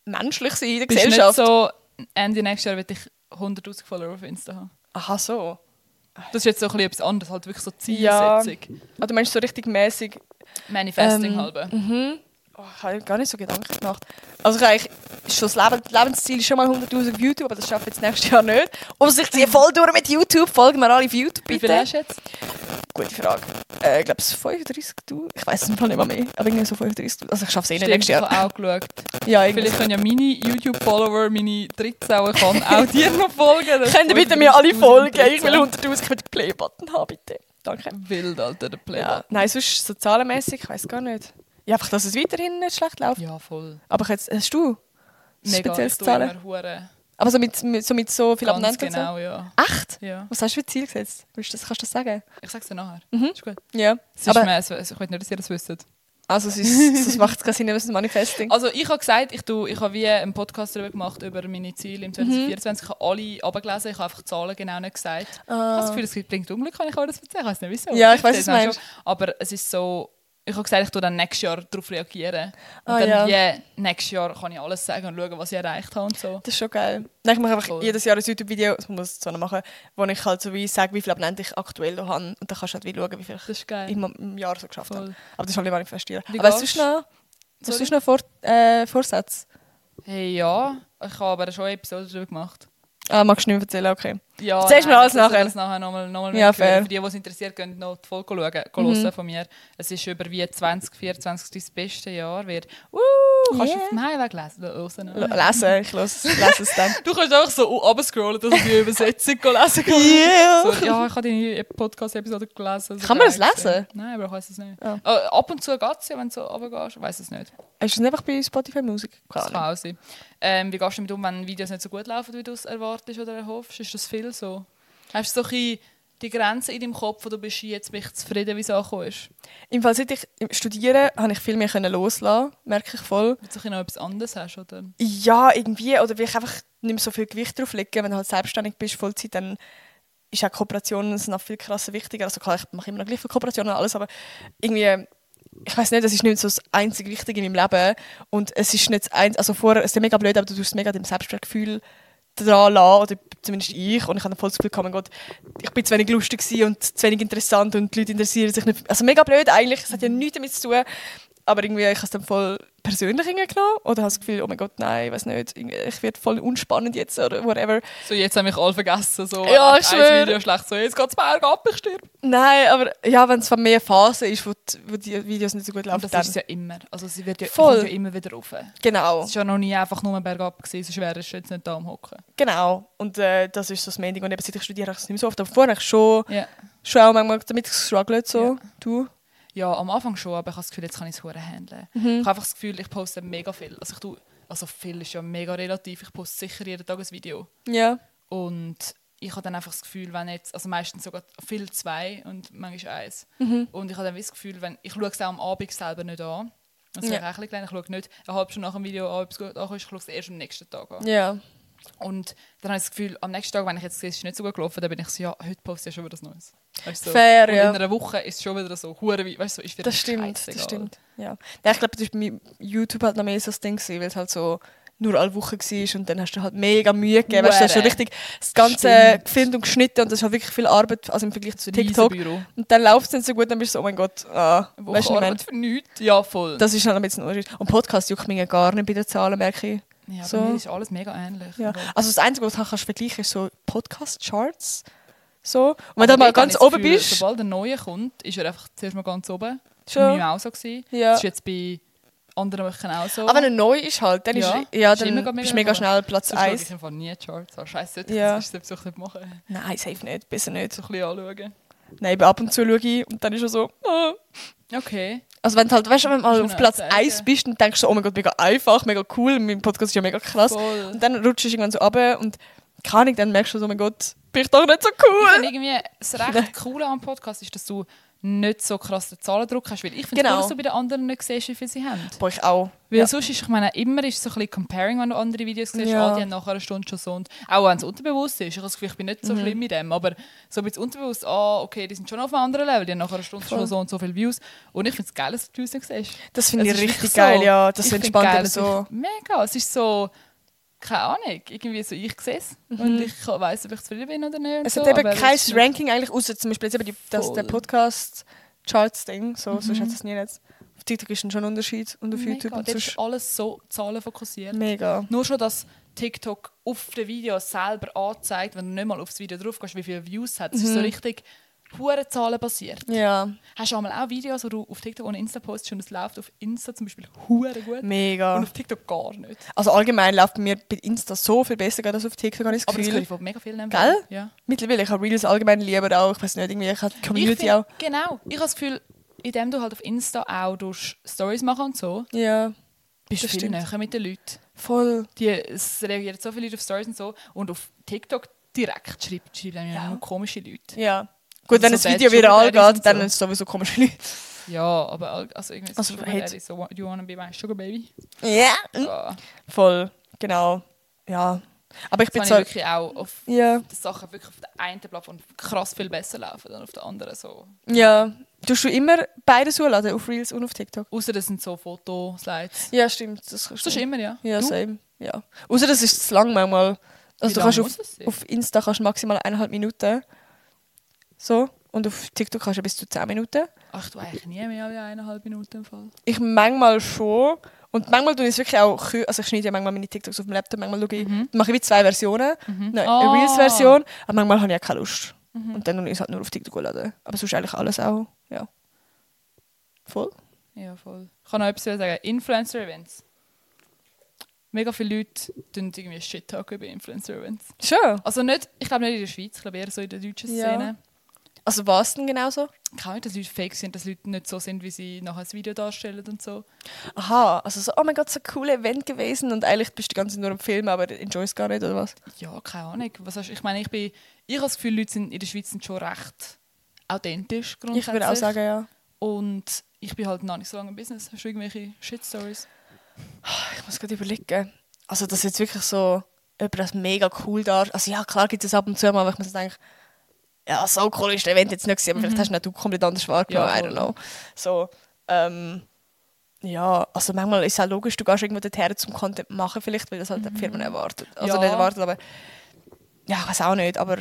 menschlich sein in der Bist Gesellschaft. nicht so, Ende nächstes Jahr will ich 100'000 Follower auf Insta haben. Aha, so. Das ist jetzt so ein bisschen etwas anderes, halt wirklich so Ja. Zielsetzung. Ah, du meinst so richtig mäßig. Manifesting Ähm, halber. Mhm. Oh, ich habe gar nicht so Gedanken gemacht. Also ich eigentlich schon das Leben, Lebensziel ist schon mal 100'000 auf YouTube, aber das schaffe ich jetzt nächstes Jahr nicht. Und ich ziehe voll durch mit YouTube. Folgen wir alle auf YouTube, Wie bitte. viel hast du jetzt? Gute Frage. Äh, ich glaube, es 35'000. Ich weiß es nicht mehr mehr. Aber irgendwie so 35'000. Also ich schaffe es eh nicht nächstes ich Jahr. habe auch geschaut. Ja. Vielleicht können ja meine YouTube-Follower, meine 13 auch, kann auch dir noch folgen. Könnt ihr bitte mir alle 35'000 folgen? Ich will 13. 100'000, ich will den Play-Button haben, bitte. Danke. Wild, Alter, der Play. Ja. Nein, sonst so zahlenmäßig, ich weiß gar nicht. Ja, einfach, dass es weiterhin nicht schlecht läuft. Ja, voll. Aber ich jetzt, hast du Mega. spezielles Ich Zahlen? immer Aber so mit, mit, so, mit so viel Ganz Abonnenten und so? genau, ja. Echt? ja. Was hast du für Ziel gesetzt? Willst du das, kannst du das sagen? Ich sag's dir nachher. Mhm. Ist gut. Ja. Es ist Aber, mehr, ich will nicht, dass ihr das wisst. also es macht keinen Sinn, es ein Manifesting. Also ich habe gesagt, ich, ich habe wie einen Podcast darüber gemacht, über meine Ziele Mhm. im 2024. Ich habe alle abgelesen, ich habe einfach die Zahlen genau nicht gesagt. Ich habe das Gefühl, es bringt Unglück, wenn ich euch das erzähle. Ich weiß nicht wieso. Ah. Ja, ich was es schon. Aber es ist so, ich habe gesagt, ich tue dann nächstes Jahr darauf reagieren. Und Ah, dann ja. wie nächstes Jahr kann ich alles sagen und schauen, was ich erreicht habe und so. Das ist schon geil. Nein, ich mache einfach Voll. jedes Jahr ein YouTube-Video, das muss ich so machen, wo ich halt so wie sage, wie viele Abonnenten ich aktuell noch habe. Und dann kannst du halt wie schauen, wie viel ich im, im Jahr so geschafft habe. Voll. Aber das ist halt nicht manifestieren. Wie Aber sonst noch, hast du noch Vor äh, Vorsätze? Hey, ja, ich habe aber schon eine Episode darüber gemacht. Ah, magst du nicht erzählen? Okay. Ja, Erzählst mir nein, alles nachher. Das nachher nochmal, nochmal Ja, fair. Für die, die es interessiert, können noch die Folge schauen, Mhm. von mir. Es ist über wie 2024 dein beste Jahr wird. Uh, kannst du Yeah. auf dem Heimweg lesen? hören. L lesen, ich los, lese es dann. Du kannst einfach so runterscrollen, dass du die Übersetzung lesen kannst. Yeah. So, ja, ich habe deine Podcast-Episode gelesen. Kann man das lesen? Nein, aber ich weiß es nicht. Ah. Äh, ab und zu geht es ja, wenn du so runtergehst. Ich weiß es nicht. Hast du es einfach bei Spotify Musik? Das Keine kann auch sein. Ähm, wie gehst du damit um, wenn Videos nicht so gut laufen, wie du es erwartest oder erhoffst? Ist das viel so? Hast du so ein die Grenze in deinem Kopf, wo du bist, jetzt bin ich zufrieden, wie es angekommen ist? Im Fall, seit ich studiere, habe ich viel mehr loslassen, merke ich voll. Weil du noch etwas anderes hast, oder? Ja, irgendwie, oder weil ich einfach nicht mehr so viel Gewicht drauf lege. Wenn du halt selbstständig bist, Vollzeit, dann ist auch Kooperationen noch viel krasser wichtiger. Also klar, ich mache immer noch gleich viel Kooperationen und alles, aber irgendwie, ich weiß nicht, das ist nicht so das einzige Wichtige in meinem Leben. Und es ist nicht das einzige, also vorher, es ist mega blöd, aber du tust mega dem Selbstwertgefühl dran lassen, oder zumindest ich. Und ich dann voll das Gefühl, gehabt, mein Gott, ich bin zu wenig lustig und zu wenig interessant und die Leute interessieren sich nicht. Also mega blöd eigentlich, es hat ja nichts damit zu tun. Aber irgendwie, ich habe es dann voll persönlich genommen. Oder habe das Gefühl, oh mein Gott, nein, ich weiß nicht, ich werde voll unspannend jetzt oder whatever. So, jetzt haben mich alle vergessen. So, Ja, äh, ich ein schwör. Video schlecht, so, jetzt geht es berg ab, ich stirb. Nein, aber ja, wenn es von mehr Phase ist, wo die, wo die Videos nicht so gut laufen, das dann. ist es ja immer. Also sie wird ja, Voll. ja immer wieder rauf. Genau, Es war ja noch nie einfach nur bergab, gewesen, sonst wärst du jetzt nicht da am Hocken. genau. Und äh, das ist so das Mending. Und eben seit ich studiere, habe ich es nicht mehr so oft. Aber vorher habe ich schon, Ja. schon auch manchmal damit gestruggelt. So. Ja. Du? Ja, am Anfang schon, aber ich habe das Gefühl, jetzt kann ich es handeln. Mhm. Ich habe einfach das Gefühl, ich poste mega viel. Also, ich tue, also viel ist ja mega relativ. Ich poste sicher jeden Tag ein Video. Ja. Und ich habe dann einfach das Gefühl, wenn jetzt, also meistens sogar viel zwei und manchmal eins. Mhm. Und ich habe dann das Gefühl, wenn, ich schaue es auch am Abend selber nicht an. Das ist Ja. ja. auch ein bisschen klein. Ich schaue nicht eine halbe Stunde nach dem Video an, ob es gut ankommt, ich schaue es erst am nächsten Tag an. Ja. Und dann habe ich das Gefühl, am nächsten Tag, wenn ich jetzt sehe, es ist nicht so gut gelaufen, dann bin ich so, ja, heute poste ich ja schon wieder was Neues. Weißt so. Fair, Und ja. in einer Woche ist es schon wieder so, hure wie, weißt du, so, ist wieder Das stimmt, scheissegal. das stimmt. Ja. ja ich glaube, das war bei YouTube halt noch mehr so das Ding, weil es halt so nur alle Woche war und dann hast du halt mega Mühe gegeben. Weißt du, hast schon richtig das Ganze gefilmt und geschnitten und das ist halt wirklich viel Arbeit, also im Vergleich zu TikTok. Und dann läuft es dann so gut, dann bist du so, oh mein Gott, ah, Wo weißt du? Arbeit für nichts. Ja, voll. Das ist halt ein bisschen ein Unterschied. Und Podcast juckt mich ja gar nicht bei den Zahlen, merke ich. Ja, so. bei mir ist alles mega ähnlich. Ja. Also das Einzige, was du kannst vergleichen ist so Podcast-Charts. So. Und wenn Aber du mal habe ganz oben Gefühl, bist, Sobald ein neuer kommt, ist er einfach zuerst mal ganz oben. Das war bei mir auch so. Gewesen. Ja. Das ist jetzt bei anderen Wochen auch so. aber wenn er neu ist halt, dann, Ja, ist, ja, dann mega bist du mega schnell Platz Sonst schaue 1. ich einfach nie Charts an. Scheiße, Ja. das ist nicht machen. Nein, safe nicht, besser nicht. So ein bisschen anschauen. Nein, ab und zu schaue ich und dann ist er so. ah. Okay. Also wenn du halt, weißt du, wenn du mal auf Platz sagen. 1 bist, dann denkst so, oh mein Gott, mega einfach, mega cool, mein Podcast ist ja mega krass. Voll. Und dann rutschst du irgendwann so runter und keine Ahnung, dann merkst du so, oh mein Gott, bin ich doch nicht so cool. finde irgendwie, das recht Coole am Podcast ist, dass du nicht so krass den Zahlendruck hast. Weil ich finde, Genau. cool, dass du bei den anderen nicht siehst, wie viel sie haben. Boah, ich auch. Weil Ja. sonst ist, ich meine, immer ist es so ein bisschen comparing, wenn du andere Videos siehst, Ja. ah, die haben nachher eine Stunde schon so und auch wenn es unterbewusst ist. Ich habe das Gefühl, ich bin nicht Mhm. so schlimm mit dem, aber so ein bisschen unterbewusst, ah, okay, die sind schon auf einem anderen Level, die haben nachher eine Stunde Voll. schon so und so viele Views. Und ich finde es geil, dass du Views nicht siehst. Das finde Es ich richtig geil, so- ja. Das ich entspannt dass so. Mega, es ist so, keine Ahnung, irgendwie so, ich sehe es und ich weiss, ob ich zufrieden bin oder nicht. und Mhm. Es so, hat eben kein Ranking eigentlich, außer zum Beispiel jetzt eben die, dass der Voll. Podcast Charts-Ding. So, Sonst hat es nie jetzt. Auf TikTok ist schon ein Unterschied und auf YouTube Mega. und Dort sonst ist alles so zahlenfokussiert. mega. Nur schon, dass TikTok auf den Videos selber anzeigt, wenn du nicht mal aufs Video drauf gehst, wie viele Views hat. Das ist so richtig hure Zahlen basiert. Ja, Hast du einmal auch Videos, wo du auf TikTok ohne Insta postest und es läuft auf Insta zum Beispiel hure gut mega. und auf TikTok gar nicht. Also allgemein läuft mir bei Insta so viel besser als auf TikTok, habe ich das Aber das Gefühl. ich von mega vielen nehmen. Gell? Ja. Mittlerweile, ich habe Reels allgemein lieber auch. Ich weiß nicht, irgendwie, ich habe die Ich Community find, auch. Genau. Ich habe das Gefühl, indem du halt auf Insta auch durch Stories machen und so, Ja, bist du viel stimmt. näher mit den Leuten. voll. Die, es reagieren so viele Leute auf Stories und so. Und auf TikTok direkt schreiben, einem ja. nur komische Leute. Ja. Gut, wenn Also das so Video Bad viral geht, dann und so. ist es sowieso komische Leute. Ja, aber also irgendwie Also, Sugar hat- Daddy, so, you wanna be my sugar baby? Ja. Ja. Voll, genau. Ja. Aber ich bin Das so. habe ich wirklich auch auf die Sachen wirklich auf der einen Plattform krass viel besser laufen als auf der anderen. So. Ja. Tust du immer beides hochladen, auf Reels und auf TikTok? Außer das sind so Fotoslides. Ja, stimmt. Das kannst Das ist immer, ja. Ja, Du? same. Ja. Außer das ist zu lang manchmal. Wie Also du lang kannst auf, auf Insta kannst du maximal eineinhalb Minuten. So. Und auf TikTok kannst du bis zu 10 Minuten. Ach, tue eigentlich nie mehr als eineinhalb Minuten im Fall. Ich manchmal schon. Und manchmal tue ich es wirklich auch, also ich schneide ja manchmal meine TikToks auf dem Laptop, manchmal schaue ich, dann mache ich wie zwei Versionen. Eine, Ah. eine Reels-Version, aber manchmal habe ich auch keine Lust. Und dann tue ich es halt nur auf TikTok laden. Aber sonst eigentlich alles auch, ja. Voll. Ja, voll. Ich kann noch etwas sagen. Influencer-Events. Mega viele Leute tun irgendwie Shit talken über Influencer-Events. Schon. Also nicht, ich glaube nicht in der Schweiz, ich glaube eher so in der deutschen Ja. Also was denn genau so? Ich kann nicht, dass Leute fake sind, dass Leute nicht so sind, wie sie nachher das Video darstellen und so. Aha, also so, oh mein Gott, so ein cooles Event gewesen und eigentlich bist du die ganze Zeit nur am Filmen, aber enjoyst gar nicht, oder was? Ja, keine Ahnung. Was hast, ich meine, ich bin, ich habe das Gefühl, Leute sind in der Schweiz sind schon recht authentisch Ich grundsätzlich. würde auch sagen, ja. Und ich bin halt noch nicht so lange im Business. Hast du irgendwelche Shit-Stories? Ich muss gerade überlegen. Also das jetzt wirklich so jemand das mega cool da. Also ja, klar gibt es ab und zu mal, aber ich muss denken, ja, so cool ist das Event jetzt nicht aber vielleicht hast du nicht du komplett anders wahrgenommen, Ja, I don't know. So, ähm, ja, also manchmal ist es auch logisch, du gehst irgendwo dorthin zum Content machen vielleicht, weil das halt die Firmen erwartet. Also Ja. nicht erwartet, aber ja, ich weiß auch nicht, aber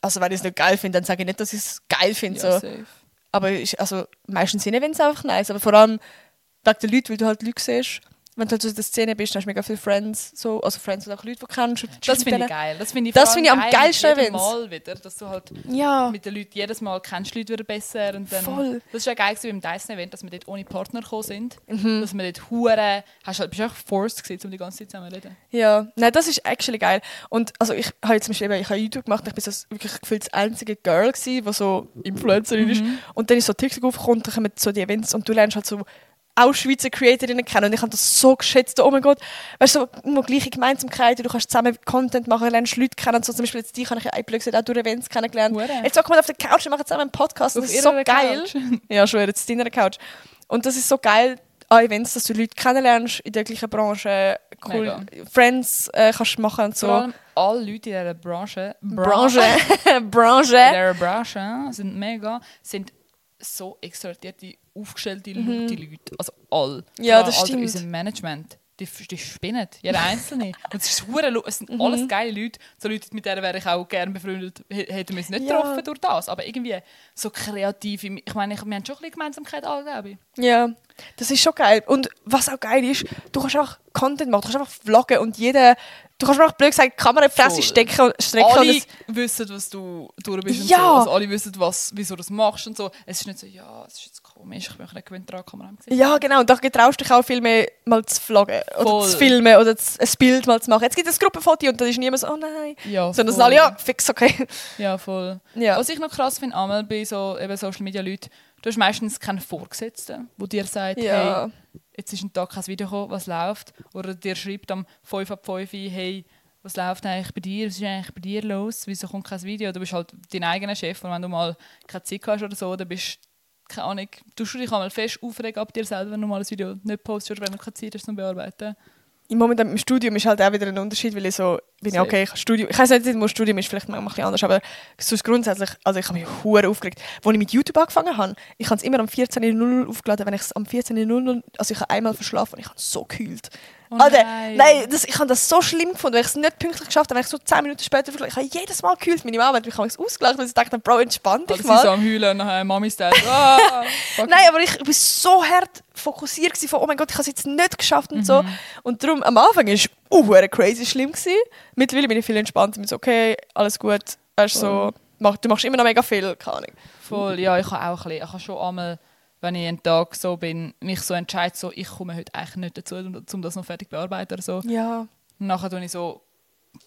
also wenn ich es nicht geil finde, dann sage ich nicht, dass ich es geil finde. Ja, so. safe. Aber ich, also, meistens sind es einfach nice. Aber vor allem wegen den Leuten, weil du halt Leute siehst. Wenn du halt so in der Szene bist, dann hast du mega viele Friends. So, also Friends und auch Leute, die du kennst. Das finde ich geil. Das finde ich, Das vor finde ich am geil geilsten Events. Mal wieder, dass du halt Ja, mit den Leuten jedes Mal kennst Leute wieder besser und dann Voll. das ist ja geil beim Dyson Event, dass wir dort ohne Partner gekommen sind, Mhm. dass wir dort hure hast halt bist du auch forced gewesen, um die ganze Zeit zusammen zu reden. ja. Nein, das ist actually geil. Und also ich habe jetzt zum Beispiel ich habe YouTube gemacht ich bin so wirklich gefühlt das einzige Girl gewesen, die so Influencerin ist. Und dann ist so TikTok aufgekommen und dann kommen so die Events und du lernst halt so auch Schweizer Creatorinnen kennen und ich habe das so geschätzt. Oh mein Gott, weißt du, so immer gleiche Gemeinsamkeiten, du kannst zusammen Content machen, lernst Leute kennen. Und so zum Beispiel jetzt dich habe ich ja ein gesagt, auch durch Events kennengelernt. Hure. Jetzt hocken wir auf der Couch und machen zusammen einen Podcast. Auf Das ist so geil. Couch. Ja, schon jetzt deiner Couch. Und das ist so geil an Events, dass du Leute kennenlernst in der gleichen Branche, cool Mega. Friends äh, kannst machen und Vor so. allem alle Leute in dieser Branche, Branche. in Branche. dieser Branche sind mega, sind so extrovertierte, aufgestellte Leute, Leute. Also alle. Mhm. Ja, allem das alle stimmt. Unser Management, die, die spinnen, jeder Einzelne. Und es, ist lu- es sind Mhm. alles geile Leute. So Leute, mit denen wäre ich auch gerne befreundet, hätten wir es nicht Ja. getroffen durch das. Aber irgendwie so kreativ. Ich meine, wir haben schon ein bisschen Gemeinsamkeit alle, glaube ich. Ja, das ist schon geil. Und was auch geil ist, du kannst auch Content machen, du kannst einfach vloggen und jeder, du kannst einfach blöd gesagt die Kamera in die Fresse stecken, und- strecken und alle wissen, was du durch bist und Ja. so. Also alle wissen, was, wieso du das machst und so. Es ist nicht so, ja, es ist jetzt komisch, ich bin auch nicht gewöhnt daran, Kamera am Gesicht. Ja, genau. Und da getraust du dich auch viel mehr mal zu vloggen oder Voll. zu filmen oder zu, ein Bild mal zu machen. Jetzt gibt es ein Gruppenfoto und dann ist niemand so, oh nein. Ja, Sondern alle, ja, fix, okay. Ja, voll. Ja. Was ich noch krass finde, einmal bei so eben Social Media Leuten, du hast meistens keinen Vorgesetzten, der dir sagt, Ja. hey, jetzt ist ein Tag kein Video gekommen, was läuft? Oder dir schreibt am 5 ab 5, hey, was läuft eigentlich bei dir? Was ist eigentlich bei dir los? Wieso kommt kein Video? Du bist halt dein eigener Chef und wenn du mal keine Zeit hast oder so, dann bist keine Ahnung, tust du dich einmal fest aufregen ab dir selber, wenn du mal ein Video nicht postest oder wenn du keine Zeit hast zum Bearbeiten. Im Moment mit dem Studium ist halt auch wieder ein Unterschied, weil ich so bin, ja okay, ich habe Studium, ich weiß nicht, wo Studium ist, vielleicht manchmal ein bisschen anders, aber sonst grundsätzlich, also ich habe mich hure aufgeregt. Als ich mit YouTube angefangen habe, ich habe es immer am 14.00 aufgeladen, wenn ich es am 14.00, also ich habe einmal verschlafen und ich habe so gekühlt. Oh Alter, nein. nein, das, ich habe das so schlimm gefunden, weil ich es nicht pünktlich geschafft habe, weil ich so 10 Minuten später verflogen. Ich habe jedes Mal gefühlt, meine Mama hat mich ausgelacht, weil sie dachte, Bro, entspann dich Also sie so mal. am Heulen und nachher Mami-Style. Ah, fuck. Nein, aber ich war so hart fokussiert von, oh mein Gott, ich habe es jetzt nicht geschafft und so. Und darum, am Anfang war es uh, crazy schlimm. Gewesen. Mittlerweile bin ich viel entspannter, bin so, okay, alles gut. Weißt, so, mach, du machst immer noch mega viel, keine Ahnung. Voll, ja, ich habe auch ein bisschen, ich habe schon einmal, wenn ich einen Tag so bin, mich so entscheide, so, ich komme heute eigentlich nicht dazu, um, das noch fertig zu bearbeiten oder so. Ja. Und nachher tue ich so,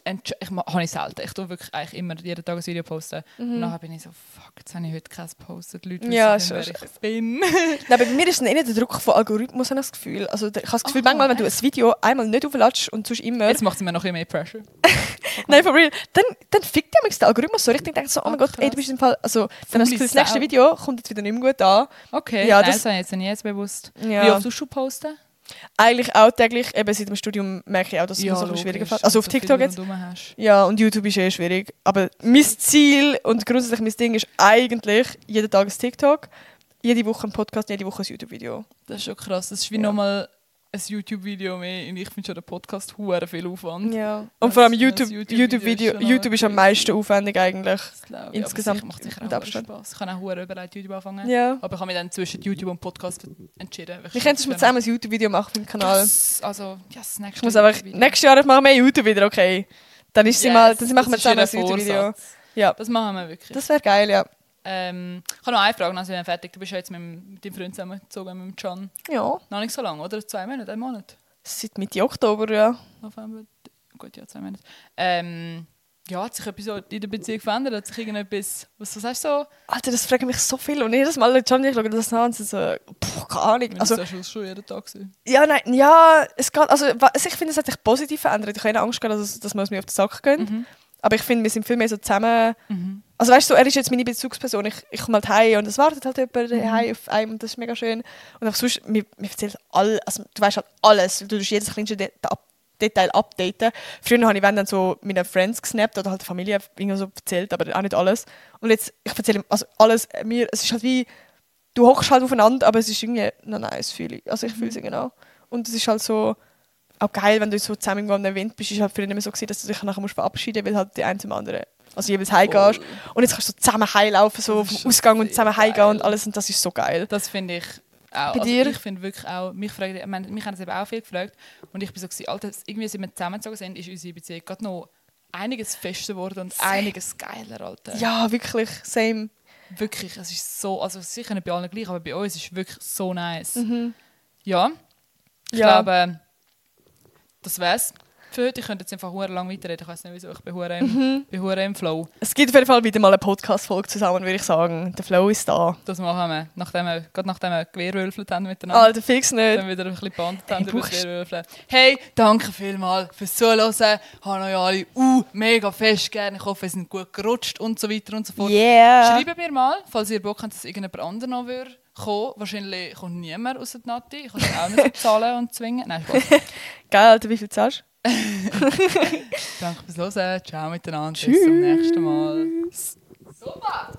ich habe ich selten, ich tue wirklich eigentlich immer jeden Tag ein Video posten. Und nachher bin ich so, fuck, jetzt habe ich heute keins gepostet, die Leute wissen Ja, schon wer ich bin. Nein, bei mir ist es nicht der Druck von Algorithmus, habe ich das Gefühl. Also, ich habe das Gefühl, Oh, manchmal, wenn du ein Video einmal nicht aufladest und sonst immer... Jetzt macht es mir noch ein bisschen mehr Pressure. Nein, for real. Dann, dann fickt ja der Algorithmus so richtig. Denkt so, oh mein Oh, Gott, ey, du bist im Fall... Also, dann hast du das, das nächste. Video kommt jetzt wieder nicht mehr gut an. Okay, Ja, nein, das- das habe ich jetzt nicht bewusst. Ja. Wie oft du posten? Eigentlich auch täglich. Eben seit dem Studium merke ich auch, dass es mir so schwieriger fällt. Also auf TikTok jetzt. Ja, und YouTube ist eh schwierig. Aber mein Ziel und grundsätzlich mein Ding ist eigentlich jeden Tag ein TikTok, jede Woche ein Podcast, jede Woche ein YouTube-Video. Das ist schon krass. Das ist wie Ja. nochmal ein YouTube-Video mehr. Und ich finde schon den Podcast hure viel Aufwand. Ja. Und vor allem YouTube, YouTube-Video schon YouTube ist am meisten aufwendig eigentlich. Glaube ich. Insgesamt macht sicher auch Abstand. Spaß. Ich kann auch hure überlegt YouTube anfangen. Ja. Aber ich habe mich dann zwischen YouTube und Podcast entschieden. Wir sonst mal zusammen ein YouTube-Video machen dem Kanal. Yes, also, yes, nächstes Ich muss einfach, nächstes Jahr machen wir YouTube wieder, okay? Dann, ist sie Yes, mal, dann machen wir zusammen ein YouTube-Video. Ja, Das machen wir wirklich. das wäre geil, ja. Ähm, ich habe noch eine Frage, dann sind wir fertig. Du bist ja jetzt mit, dem- mit deinem Freund zusammengezogen, mit Can. Ja, Noch nicht so lange, oder? Zwei Monate, ein Monat? seit Mitte Oktober, ja. November, gut, ja, zwei Monate. Ähm, ja, hat sich etwas in der Beziehung verändert? Hat sich irgendetwas, was, was hast du so? Alter, das fragen mich so viel. Und jedes Mal, John und ich schauen das an und so, pff, keine Ahnung. Also, das ist schon jeden Tag gewesen. ja, nein, ja, es geht, also, also ich finde, es hat sich positiv verändert. Ich habe keine Angst gehabt, dass, dass man es mir auf den Sack gehen. Mhm. Aber ich finde, wir sind viel mehr so zusammen. Also weißt du, so, er ist jetzt meine Bezugsperson. Ich, ich komme halt heim und es wartet halt jemand Mhm. heim auf einem und das ist mega schön. Und auch sonst, mir, mir erzählt alles, also du weißt halt alles. Du tust jedes kleinste De Detail updaten. Früher habe ich wenn dann so meine Friends gesnappt oder halt die Familie irgendwie so erzählt, aber auch nicht alles. Und jetzt, ich erzähle ihm also alles mir, es ist halt wie, du hockst halt aufeinander, aber es ist irgendwie noch nice, fühle ich. Also ich fühle es genau. Und es ist halt so, auch geil, wenn du so zusammen am Event bist, ist halt früher nicht mehr so gewesen, dass du dich nachher musst verabschieden musst, weil halt die eine zum anderen also jeweils heimgehst. Und jetzt kannst du so zusammen heimlaufen, so vom Ausgang und zusammen heimgehen und alles und das ist so geil. Das finde ich auch. Bei also dir? Ich finde wirklich auch, mich, fragen, ich meine, mich haben das eben auch viel gefragt. Und ich bin so, gewesen, Alter, irgendwie seit wir zusammengezogen sind, ist unsere Beziehung gerade noch einiges fester geworden und einiges geiler, Alter. Ja, wirklich, same. Wirklich, es ist so, also sicher nicht bei allen gleich, aber bei uns ist es wirklich so nice. Mhm. Ja, ich Ja. glaube, das wär's heute. Ich könnte jetzt einfach hure lang weiterreden. Ich weiß nicht wieso, ich bin hure im, Mhm. bin hure im Flow. Es gibt auf jeden Fall wieder mal eine Podcast-Folge zusammen, würde ich sagen. Der Flow ist da. Das machen wir, nachdem wir, gerade nachdem wir Gewehrwürfelt haben miteinander. Alter, fix nicht. Dann wieder ein bisschen gebannt Hey, haben über Gewehrwürfeln. Hey, danke vielmals fürs Zuhören. Haben euch alle uh, mega fest gerne. Ich hoffe, ihr seid gut gerutscht und so weiter und so fort. Yeah. Schreibt mir mal, falls ihr Bock habt, dass irgendjemand anderes noch würde kommen. Wahrscheinlich kommt niemand aus der Nati. Ich kann es auch nicht zahlen und zwingen. Nein, Spaß. Geil, Alter, wie viel zahlst du? Danke fürs Hören. Ciao miteinander. Bis zum nächsten Mal. Super!